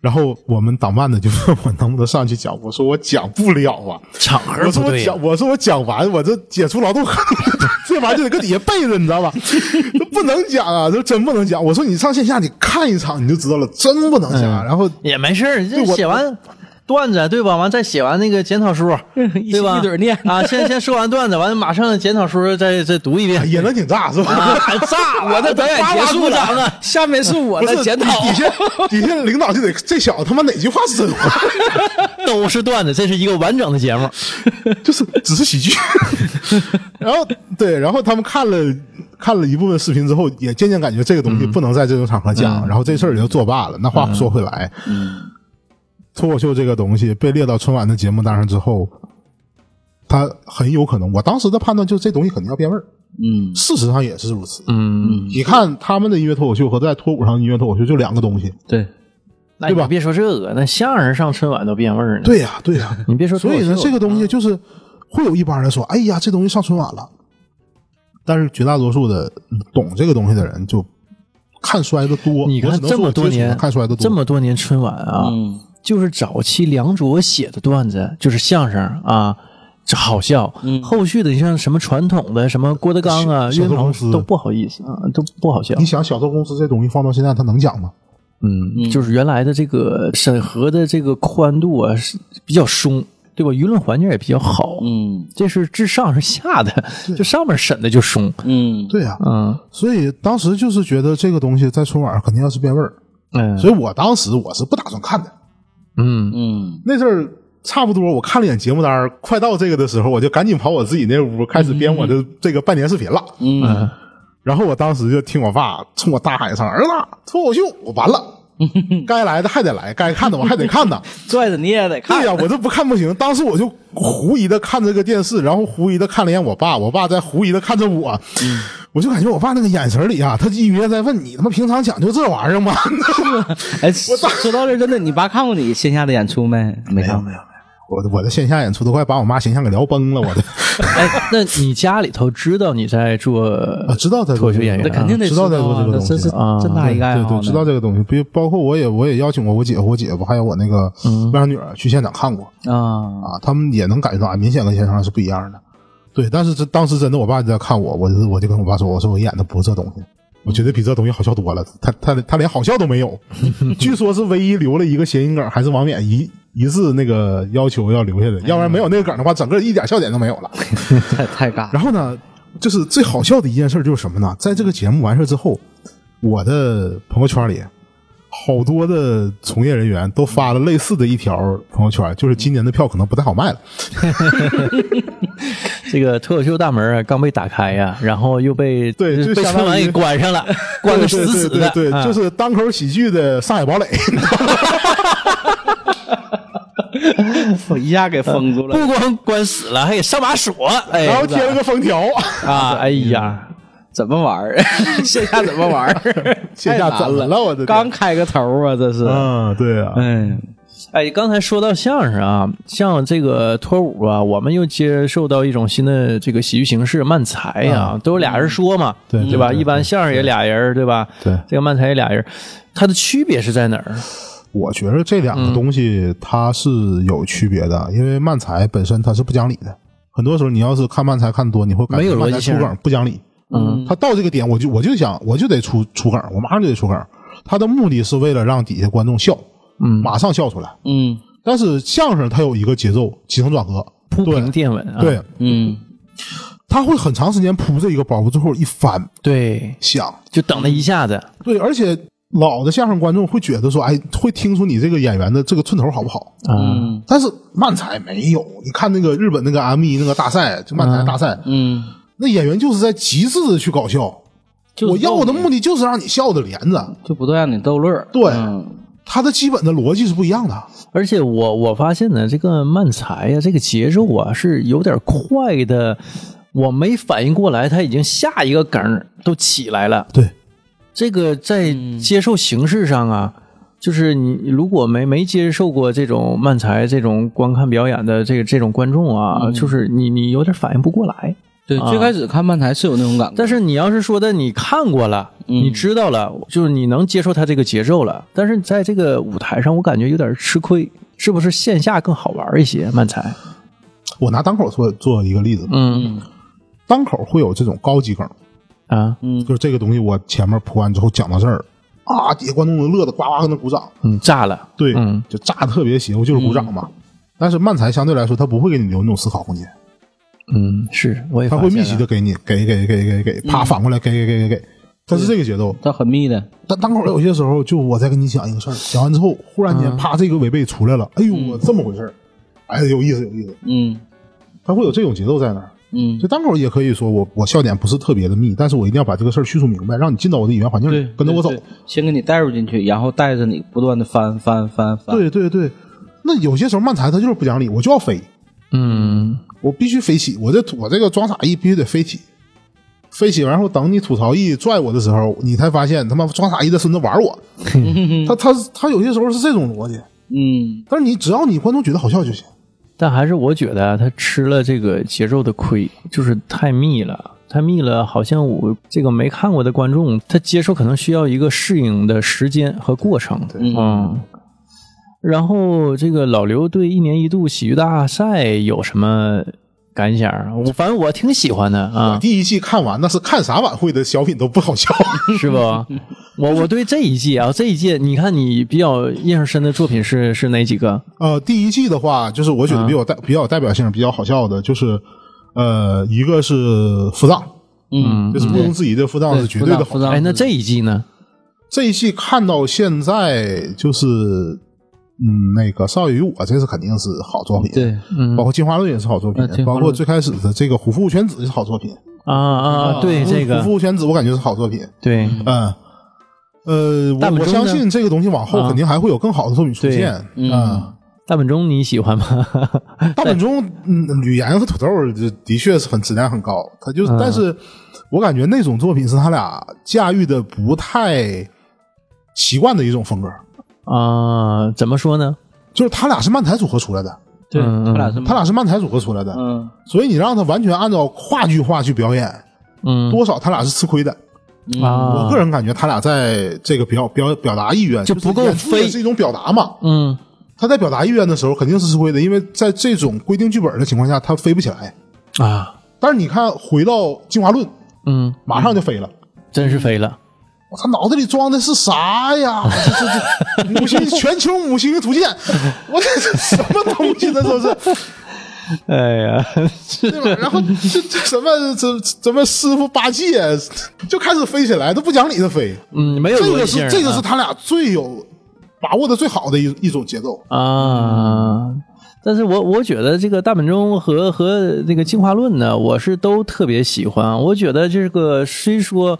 然后我们党办的就 问我能不能上去讲，我说我讲不了啊，场合我不对我讲，我说我讲完，我这解除劳动合同，这玩意儿就得搁底下背着，你知道吧？这不能讲啊，这真不能讲。我说你上线下你看一场你就知道了，真不能讲。嗯然后也没事儿，这写完段子对吧？完再写完那个检讨书，对吧？一嘴念啊，先 先说完段子，完了马上检讨书再再读一遍，也能挺炸是吧？啊，还炸！我的 表演结束了，！下面是我的检讨。底下底下领导就得这小子他妈哪句话是真话，都是段子，这是一个完整的节目。就是只是喜剧。然后对，然后他们看了看了一部分视频之后，也渐渐感觉这个东西不能在这种场合讲，然后这事儿也就作罢了。那话说回来，脱口秀这个东西被列到春晚的节目单上之后，它很有可能，我当时的判断就是这东西肯定要变味儿。嗯事实上也是如此。嗯，你看他们的音乐脱口秀和在脱口上的音乐脱口秀就两个东西。对，那你对吧别说这个，那相声上春晚都变味儿呢。，对呀、对呀、你别说所以呢，这个东西就是会有一帮人说：“哎呀，这东西上春晚了。”但是绝大多数的懂这个东西的人就看衰的多。你看这么多年看衰的多，这么多年春晚啊，嗯就是早期梁卓写的段子，就是相声啊，这好笑。嗯后续的你像什么传统的，什么郭德纲啊、小岳公司鹏都不好意思啊，都不好笑你。想小偷公司这东西放到现在，他能讲吗？嗯，就是原来的这个审核的这个宽度啊是比较松，对吧？舆论环境也比较好。嗯这是至上是下的，就上面审的就松。嗯，对呀、嗯所以当时就是觉得这个东西在春晚肯定要是变味儿，嗯所以我当时我是不打算看的。嗯嗯那阵儿差不多，我看了一眼节目单，快到这个的时候，我就赶紧跑我自己那屋开始编我的这个拜年视频了。嗯嗯然后我当时就听我爸冲我大喊一声：“儿子，脱口秀！”我完了，该来的还得来，该看的我还得看呢。拽着你也得看对呀、我这不看不行。当时我就狐疑的看这个电视，然后狐疑的看了一眼我爸，我爸在狐疑的看着我，我就感觉我爸那个眼神里啊，他隐约在问你他妈平常讲究这玩意儿吗？哎，说说到这，真的，你爸看过你线下的演出没？没没有。没有。我我的线下演出都快把我妈形象给聊崩了，我的 哎，那你家里头知道你在做啊，知道在做这个脱口秀演员那肯定得知道在做这个啊这是东西啊真大一个爱好对对，知道这个东西。比包括我也我也邀请过我姐夫、我姐夫，还有我那个外甥女儿去现场看过啊。啊，他们也能感觉到啊，明显跟线上是不一样的。对，但是这当时真的，我爸就在看我，我就我就跟我爸说，我说我演的不是这东西，我觉得比这东西好笑多了。他他他连好笑都没有，据说是唯一留了一个谐音梗，还是王冕一一次那个要求要留下的，要不然没有那个梗的话，整个一点笑点都没有了。太太尬。然后呢，就是最好笑的一件事就是什么呢？在这个节目完事之后，我的朋友圈里，好多的从业人员都发了类似的一条朋友圈，就是今年的票可能不太好卖了。这个脱口秀大门啊，刚被打开呀、然后又被对就被春晚给关上了，关的对死死的，对对对，啊。就是单口喜剧的上海堡垒，我 一下给封住了。不光关死了，还给上把锁，哎，然后贴了个封条，啊，哎呀，怎么玩儿？线下怎么玩儿？线下怎么了我的刚开个头啊，这是。嗯，对啊，嗯哎，刚才说到相声啊，像这个脱舞啊，我们又接受到一种新的这个喜剧形式——慢才啊、都有俩人说嘛，对对吧？一般相声也俩人，对吧？对这个慢才也俩人，它的区别是在哪儿？我觉得这两个东西它是有区别的，因为慢才本身它是不讲理的。很多时候你要是看慢才看多，你会感没有觉慢才逻辑性出梗不讲理。嗯，他到这个点，我就我就想，我就得出出梗，我马上就得出梗。他的目的是为了让底下观众笑，嗯。马上笑出来。嗯。但是相声它有一个节奏起承转合，铺对平垫稳啊，对，嗯。他会很长时间铺这一个包袱，最后一翻对，响。就等那一下子，对，而且老的相声观众会觉得说，哎，会听出你这个演员的这个寸头好不好。啊，嗯。但是漫才没有，你看那个日本那个 M 一那个大赛，就漫才大赛，嗯，那演员就是在极致的去搞笑。就是我要的目的就是让你笑的连着，就不断让你逗乐儿。对嗯他的基本的逻辑是不一样的。而且我我发现呢，这个慢才呀、这个节奏啊是有点快的，我没反应过来，他已经下一个梗儿都起来了。对，这个在接受形式上啊，就是你如果没没接受过这种慢才这种观看表演的这个这种观众啊，就是你你有点反应不过来。对，啊。最开始看漫才是有那种感觉，但是你要是说的你看过了，嗯。你知道了，就是你能接受他这个节奏了，但是在这个舞台上，我感觉有点吃亏，是不是线下更好玩一些？漫才，我拿单口做做一个例子吧，嗯。单口会有这种高级梗，啊，嗯。就是这个东西我前面铺完之后讲到这儿啊，底下观众都乐得呱呱跟那鼓掌，嗯，炸了，对，嗯。就炸的特别邪乎，就是鼓掌嘛。但是漫才相对来说，他不会给你留那种思考空间，嗯，是，我也他会密集的给你给给给给给，啪反过来给给给给给，他是这个节奏。他很密的，但单口有些时候，就我再跟你讲一个事儿，讲完之后，忽然间啪这个违背出来了，哎呦，我这么回事儿，哎，有意思有意思，嗯。他会有这种节奏在那儿。嗯就单口也可以说我我笑点不是特别的密，但是我一定要把这个事儿叙述明白，让你进到我的语言环境对里，，跟着我走。先给你带入进去，然后带着你不断的翻翻翻翻，对对对，那有些时候慢才他就是不讲理，我就要飞，嗯我必须飞起，我这我这个装傻艺必须得飞起，飞起，完后等你吐槽艺拽我的时候，你才发现他妈装傻艺的孙子玩我，他他他有些时候是这种逻辑，嗯但是你只要你观众觉得好笑就行。但还是我觉得啊他吃了这个节奏的亏，就是太密了，太密了，好像我这个没看过的观众，他接受可能需要一个适应的时间和过程。嗯。然后这个老刘对一年一度喜剧大赛有什么感想？我反正我挺喜欢的我啊，第一季看完，那是看啥晚会的小品都不好笑。是不？我我对这一季啊，这一季你看你比较印象深的作品是是哪几个？呃，第一季的话，就是我觉得比较代、比较有代表性、比较好笑的，就是呃，一个是付账，嗯，就是毋庸置疑的付账是绝对的好付。账哎，那这一季呢？这一季看到现在，就是嗯，那个少爷与我，这是肯定是好作品。对，嗯包括进化论也是好作品包括最开始的这个虎父无犬子也是好作品。啊啊，对这个虎父无犬子我感觉是好作品。对，嗯，呃，我相信这个东西往后啊肯定还会有更好的作品出对现。嗯嗯，大本钟你喜欢吗？大本钟，嗯，吕岩和土豆的确是很质量很高，他就是，但是我感觉那种作品是他俩驾驭的不太习惯的一种风格，啊，怎么说呢？就是他俩是漫才组合出来的，对，嗯他俩是他俩是漫才组合出来的，嗯。所以你让他完全按照话剧化去表演，嗯。多少他俩是吃亏的。啊，我个人感觉他俩在这个表表表达意愿就不够飞。也是一种表达嘛。嗯。他在表达意愿的时候肯定是吃亏的，因为在这种规定剧本的情况下，他飞不起来。啊。但是你看，回到进化论，嗯，马上就飞了。真是飞了。我操，脑子里装的是啥呀？这这这母星全球五星图鉴，我这这什么东西？这都是哎呀，对吧？然后这这什么这什么师傅八戒就开始飞起来，都不讲理的飞。嗯，没有这个是这个是他俩最有把握的最好的一一种节奏。啊。但是我我觉得这个大本钟和和那个进化论呢，我是都特别喜欢。我觉得这个虽说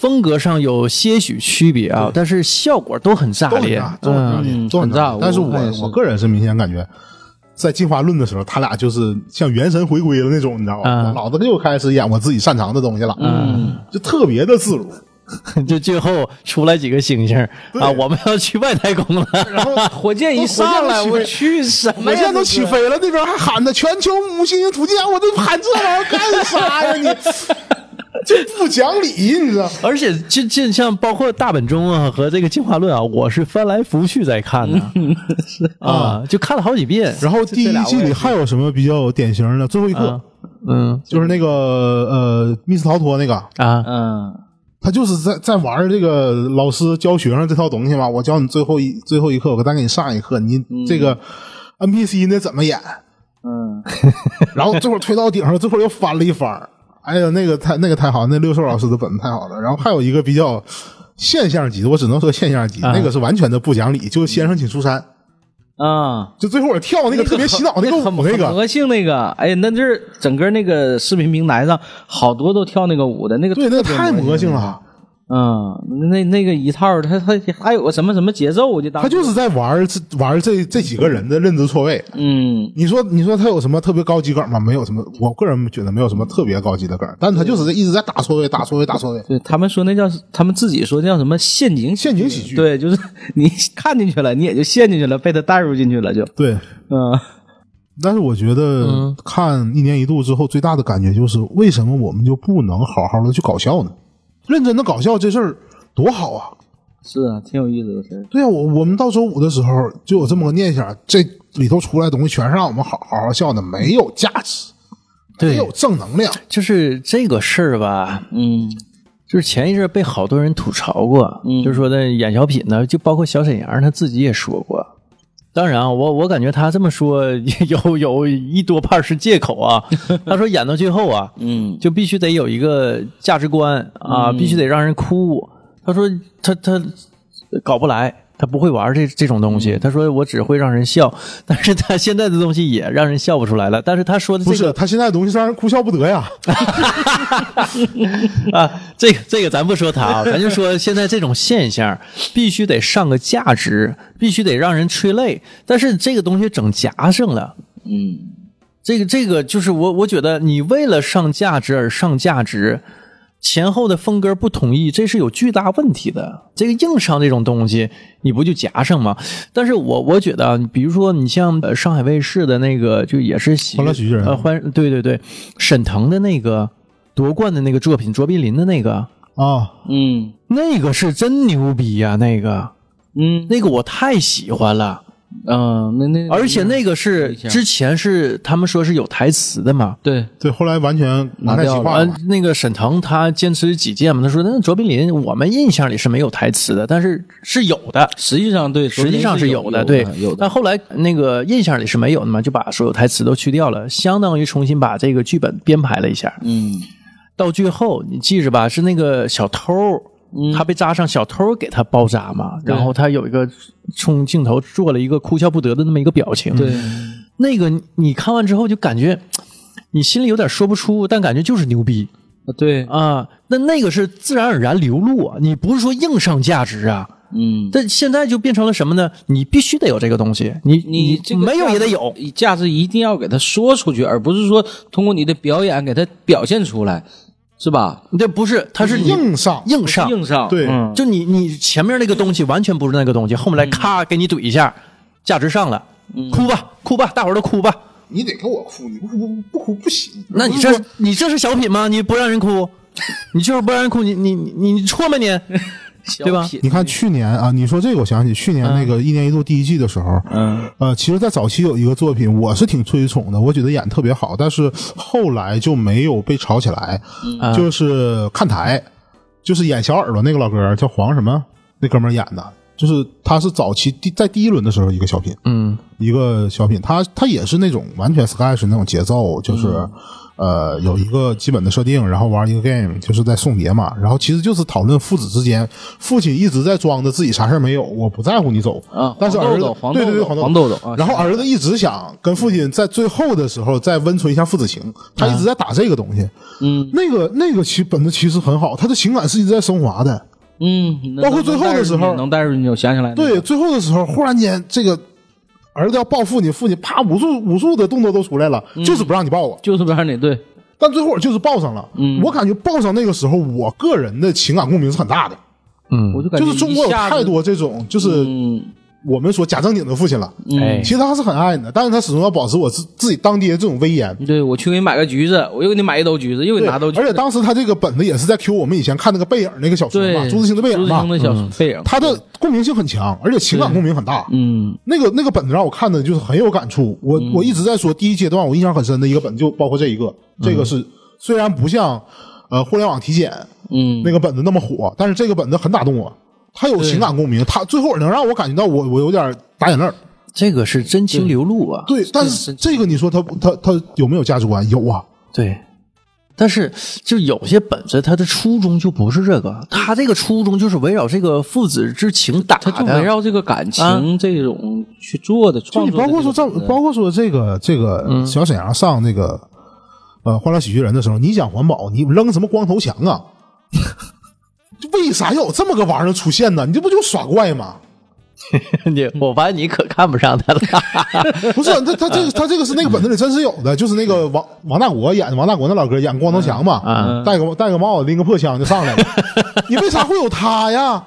风格上有些许区别啊，但是效果都很炸裂都很炸，。都很炸嗯裂，嗯都很很炸但是我我个人是明显感觉，在进化论的时候，他俩就是像元神回归了那种，你知道吧？嗯我脑子里又开始演我自己擅长的东西了，嗯，就特别的自如。就最后出来几个星星啊，我们要去外太空了。然后 火箭一上来，我去什么呀？火箭都起飞了，那边还喊的“全球母星图鉴”，我都喊这玩意儿干啥呀？你 这不讲理，你知道？而且就就像包括大本钟啊和这个进化论啊，我是翻来覆去在看的啊，就看了好几遍。然后第一季里还有什么比较典型的？最后一啊刻嗯就是那个呃密室逃脱那个，啊嗯他就是在在玩这个老师教学生这套东西嘛。我教你最后一最后一课，我再给你上一课，你这个 NPC 呢怎么演？嗯，然后这会儿推到顶上，这会儿又翻了一番儿。哎呀，那个太那个太好，那六兽老师的本子太好了。然后还有一个比较现象级的，我只能说现象级，啊那个是完全的不讲理，就是先生请出山，啊，就最后我跳那个特别洗脑那个很舞那个，魔性那个，哎呀，那就是整个那个视频平台上好多都跳那个舞的，那个对，那个太魔性性。了。嗯，那那个一套，他他还有个什么什么节奏，我就当他就是。在玩这玩这这几个人的认知错位。嗯。你说你说他有什么特别高级梗吗？没有什么，我个人觉得没有什么特别高级的梗，但他就是一直在打错位，打错位，打错位。对他们说那叫他们自己说那叫什么陷阱陷阱喜剧。对，就是你看进去了，你也就陷进去了，被他带入进去了，就。对，嗯。但是我觉得嗯。看一年一度之后，最大的感觉就是，为什么我们就不能好好的去搞笑呢？认真的搞笑这事儿多好啊！是啊，挺有意思的事儿。对啊、我我们到周五的时候就有这么个念想，这里头出来的东西全是让我们好好好笑的，没有价值，没对有正能量。就是这个事儿吧，嗯就是前一阵被好多人吐槽过，嗯就是说的演小品呢，就包括小沈阳他自己也说过。当然啊，我我感觉他这么说 有有一多半是借口啊。他说演到最后啊，嗯，就必须得有一个价值观啊，必须得让人哭。他说他他搞不来，他不会玩这这种东西。他说我只会让人笑，但是他现在的东西也让人笑不出来了。但是他说的不是他现在的东西让人哭笑不得呀。啊，这个这个咱不说他啊，咱就说现在这种现象必须得上个价值，必须得让人催泪。但是这个东西整夹上了。嗯，这个这个就是我我觉得你为了上价值而上价值，前后的风格不统一，这是有巨大问题的。这个硬伤这种东西，你不就夹上吗？但是我我觉得啊，比如说你像呃上海卫视的那个，就也是喜欢乐喜剧人呃欢对对对，沈腾的那个夺冠的那个作品，卓别林的那个，啊，嗯那个是真牛逼呀、那个嗯那个我太喜欢了。嗯，那那而且那个是之前是他们说是有台词的嘛，对，对，后来完全拿太奇化呃。，那个沈腾他坚持己见嘛，他说那卓别林我们印象里是没有台词的，但是是有的，实际上对，实际上是有的，对，有的但。后来那个印象里是没有的嘛，就把所有台词都去掉了，相当于重新把这个剧本编排了一下。嗯到最后你记着吧，是那个小偷。他被扎上，小偷给他包扎嘛，然后他有一个冲镜头做了一个哭笑不得的那么一个表情，对，那个你你看完之后就感觉你心里有点说不出，但感觉就是牛逼对，啊。那那个是自然而然流露啊，你不是说硬上价值啊。嗯，但现在就变成了什么呢？你必须得有这个东西，你你这个没有也得有。价值一定要给他说出去，而不是说通过你的表演给他表现出来，是吧？这不是，它是硬上硬上，硬上，对嗯就你你前面那个东西完全不是那个东西，后面来咔给你怼一下，价值上了，哭吧哭吧，大伙儿都哭吧。你得给我哭，你不哭不不哭不行。那你这你这是小品吗？你不让人哭，你就是不让人哭，你你你你错吗你？对吧？你看去年啊，你说这个，我想起去年那个一年一度第一季的时候，嗯。呃，其实，在早期有一个作品，我是挺推崇的，我觉得演得特别好，但是后来就没有被炒起来，啊就是看台，就是演小耳朵那个老哥叫黄什么，那哥们儿演的，就是他是早期第在第一轮的时候一个小品，嗯。一个小品，他他也是那种完全 sketch 那种节奏，就是、嗯呃有一个基本的设定，然后玩一个 game，就是在送别嘛，然后其实就是讨论父子之间，父亲一直在装着自己啥事儿没有，我不在乎你走。啊但是儿子黄豆豆对对对黄黄豆豆啊然后儿子一直想跟父亲在最后的时候再温存一下父子情，他一直在打这个东西，嗯。那个那个其本子其实很好，他的情感是一直在升华的，嗯，包括最后的时候。能带入你，我想起来，对，最后的时候，忽然间这个儿子要抱父亲，父亲啪武术武术的动作都出来了，就是不让你抱我。就是不让你对，但最后就是抱上了。我感觉抱上那个时候，我个人的情感共鸣是很大的。嗯我就感觉就是中国有太多这种，就是嗯我们说假正经的父亲了。哎。其实他是很爱你的，但是他始终要保持我自自己当爹的这种威严。对我去给你买个橘子，我又给你买一兜橘子，又给你，拿兜橘子，而且当时他这个本子也是在 Q 我们以前看那个背影那个小说嘛，朱自清的背影嘛。朱自清，的小背影，他的共鸣性很强，而且情感共鸣很大。嗯。那个那个本子让我看的就是很有感触。我、我一直在说，第一阶段我印象很深的一个本，就包括这一个，这个是虽然不像呃互联网体检嗯。那个本子那么火，但是这个本子很打动我，它有情感共鸣，他最后能让我感觉到我我有点打眼泪儿。这个是真情流露啊。对，但是这个你说他他他有没有价值观？有啊。对，但是就有些本子，他的初衷就不是这个，他这个初衷就是围绕这个父子之情打的，他就围绕这个感情这种去做的就你创作的包括说这包括说这个这个小沈阳上那个呃《欢乐喜剧人》的时候，你讲环保，你扔什么光头强啊？就为啥要有这么个玩意儿出现呢？你这不就耍怪吗？你我发现你可看不上他了。不是，他他这个他这个是那个本子里真是有的，就是那个王王大国演的，王大国那老哥演光头强嘛，嗯戴个戴个帽子，拎个破枪就上来了。你为啥会有他呀？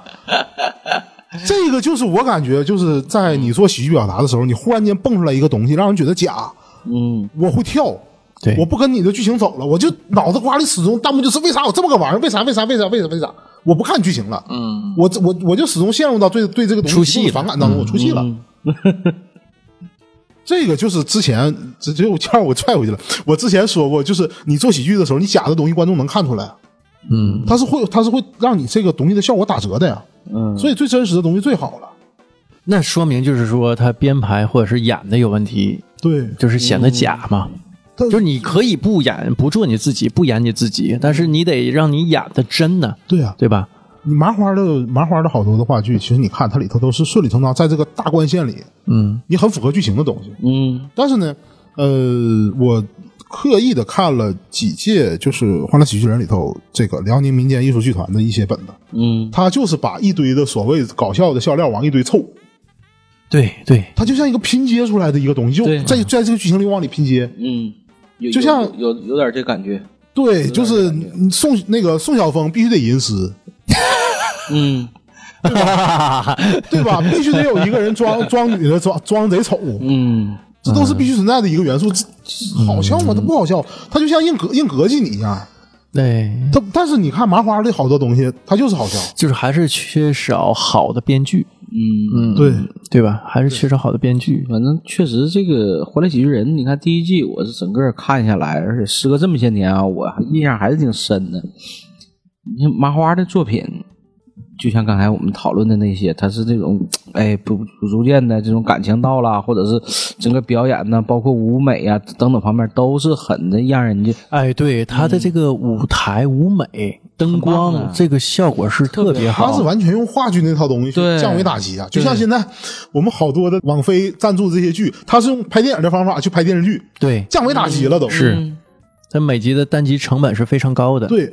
这个就是我感觉，就是在你做喜剧表达的时候，你忽然间蹦出来一个东西，让人觉得假，嗯我会跳，对我不跟你的剧情走了，我就脑子瓜里始终弹幕就是为啥有这么个玩意儿？为啥？为啥？为啥？为啥？为啥？我不看剧情了，嗯，我我我就始终陷入到对对这个东西出戏了极度反感当中，我出戏了。这个就是之前这这我叫我踹回去了。我之前说过，就是你做喜剧的时候，你假的东西观众能看出来，嗯，他是会他是会让你这个东西的效果打折的呀。嗯，所以最真实的东西最好了。那说明就是说他编排或者是演的有问题，对，就是显得假嘛。它就是你可以不演不做你自己，不演你自己，但是你得让你演的真呢，对呀、对吧？你麻花的麻花的好多的话剧，其实你看它里头都是顺理成章，在这个大关线里，嗯你很符合剧情的东西。嗯但是呢，呃，我刻意的看了几届，就是《欢乐喜剧人》里头这个辽宁民间艺术剧团的一些本子，嗯他就是把一堆的所谓搞笑的笑料往一堆凑，对对，它就像一个拼接出来的一个东西，就在在这个剧情里往里拼接。嗯，有就像有有有点这感觉。对，就是宋那个宋晓峰必须得吟诗，嗯对吧？必须得有一个人装 装女的，装装贼丑，嗯这都是必须存在的一个元素。好笑吗？它不好笑，它就像硬格硬膈气你一样。对，他但是你看麻花的好多东西，它就是好笑。就是还是缺少好的编剧，嗯，嗯，对对吧？还是缺少好的编剧。反正确实这个《欢乐喜剧人》，你看第一季我是整个看下来，而且时隔这么些年啊，我印象还是挺深的。你看麻花的作品，就像刚才我们讨论的那些，他是这种哎不不逐渐的这种感情到了，或者是整个表演呢，包括舞美啊等等方面，都是很的让人家哎，对，他的这个舞台舞美、灯光啊这个效果是特别好。他是完全用话剧那套东西去对降维打击啊！就像现在我们好多的网飞赞助这些剧，他是用拍电影的方法去拍电视剧，对，降维打击了都。是它每集的单集成本是非常高的。对，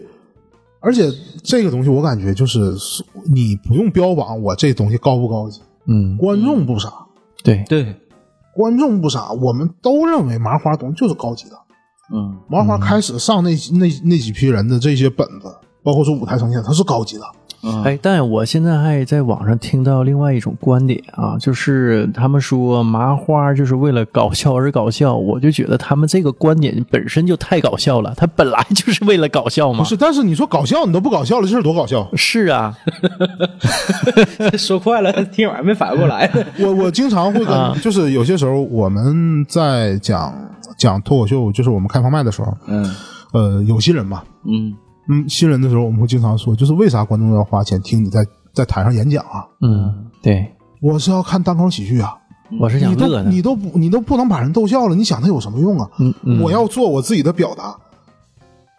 而且这个东西我感觉就是你不用标榜我这东西高不高级，嗯，观众不傻，对，对，观众不傻，我们都认为麻花东西就是高级的。嗯。麻花开始上那那那几批人的这些本子，包括说舞台呈现，它是高级的。嗯哎，但我现在还在网上听到另外一种观点啊，就是他们说麻花就是为了搞笑而搞笑，我就觉得他们这个观点本身就太搞笑了，他本来就是为了搞笑嘛。不是，但是你说搞笑，你都不搞笑了，这事多搞笑！是啊，说快了，听晚上没反应过来。我我经常会跟，啊就是有些时候我们在讲讲脱口秀，就是我们开放麦的时候，嗯呃，有些人嘛，嗯嗯，新人的时候我们会经常说，就是为啥观众要花钱听你在在台上演讲啊？嗯，对，我是要看单口喜剧啊！我是想你都乐的。你都不你都不能把人逗笑了，你想他有什么用啊？嗯嗯我要做我自己的表达。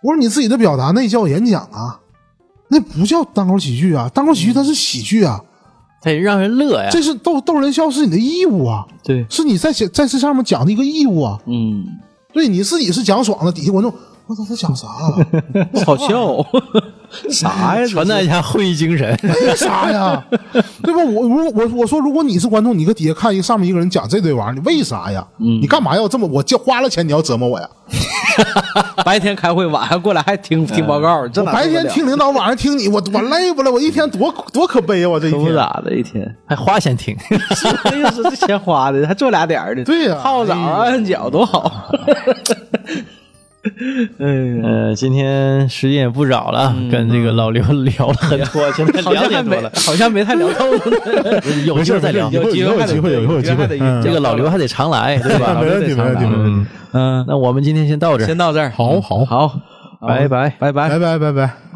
我说你自己的表达那叫演讲啊，那不叫单口喜剧啊！单口喜剧它是喜剧啊，得让人乐呀。这是逗逗人笑是你的义务啊，对，是你在在这上面讲的一个义务啊。嗯，对你自己是讲爽的，底下观众我操他讲啥啊？好笑，啥呀？传达一下会议精神。为啥呀？对吧？我如我我说，如果你是观众，你搁底下看一个上面一个人讲这堆玩意儿，你为啥呀？你干嘛要这么？我就花了钱，你要折磨我呀？白天开会，晚上过来还听听报告，这我白天听领导，晚上听你，我我累不累？我一天多多可悲啊！我这一天。咋的一天，还花钱听，哎呀，是这钱花的，还做俩点儿的，对呀泡澡啊按脚多好。嗯，呃，今天时间也不早了，跟这个老刘 聊了很多，现在两点多了，好像没太聊透呢。有机会再聊。有机会有机会，有机会。嗯这个老刘还得常来，对吧？没问题，没问题，没问题。嗯，那我们今天先到这儿，先到这儿，好好好，拜拜。拜拜拜。拜拜拜。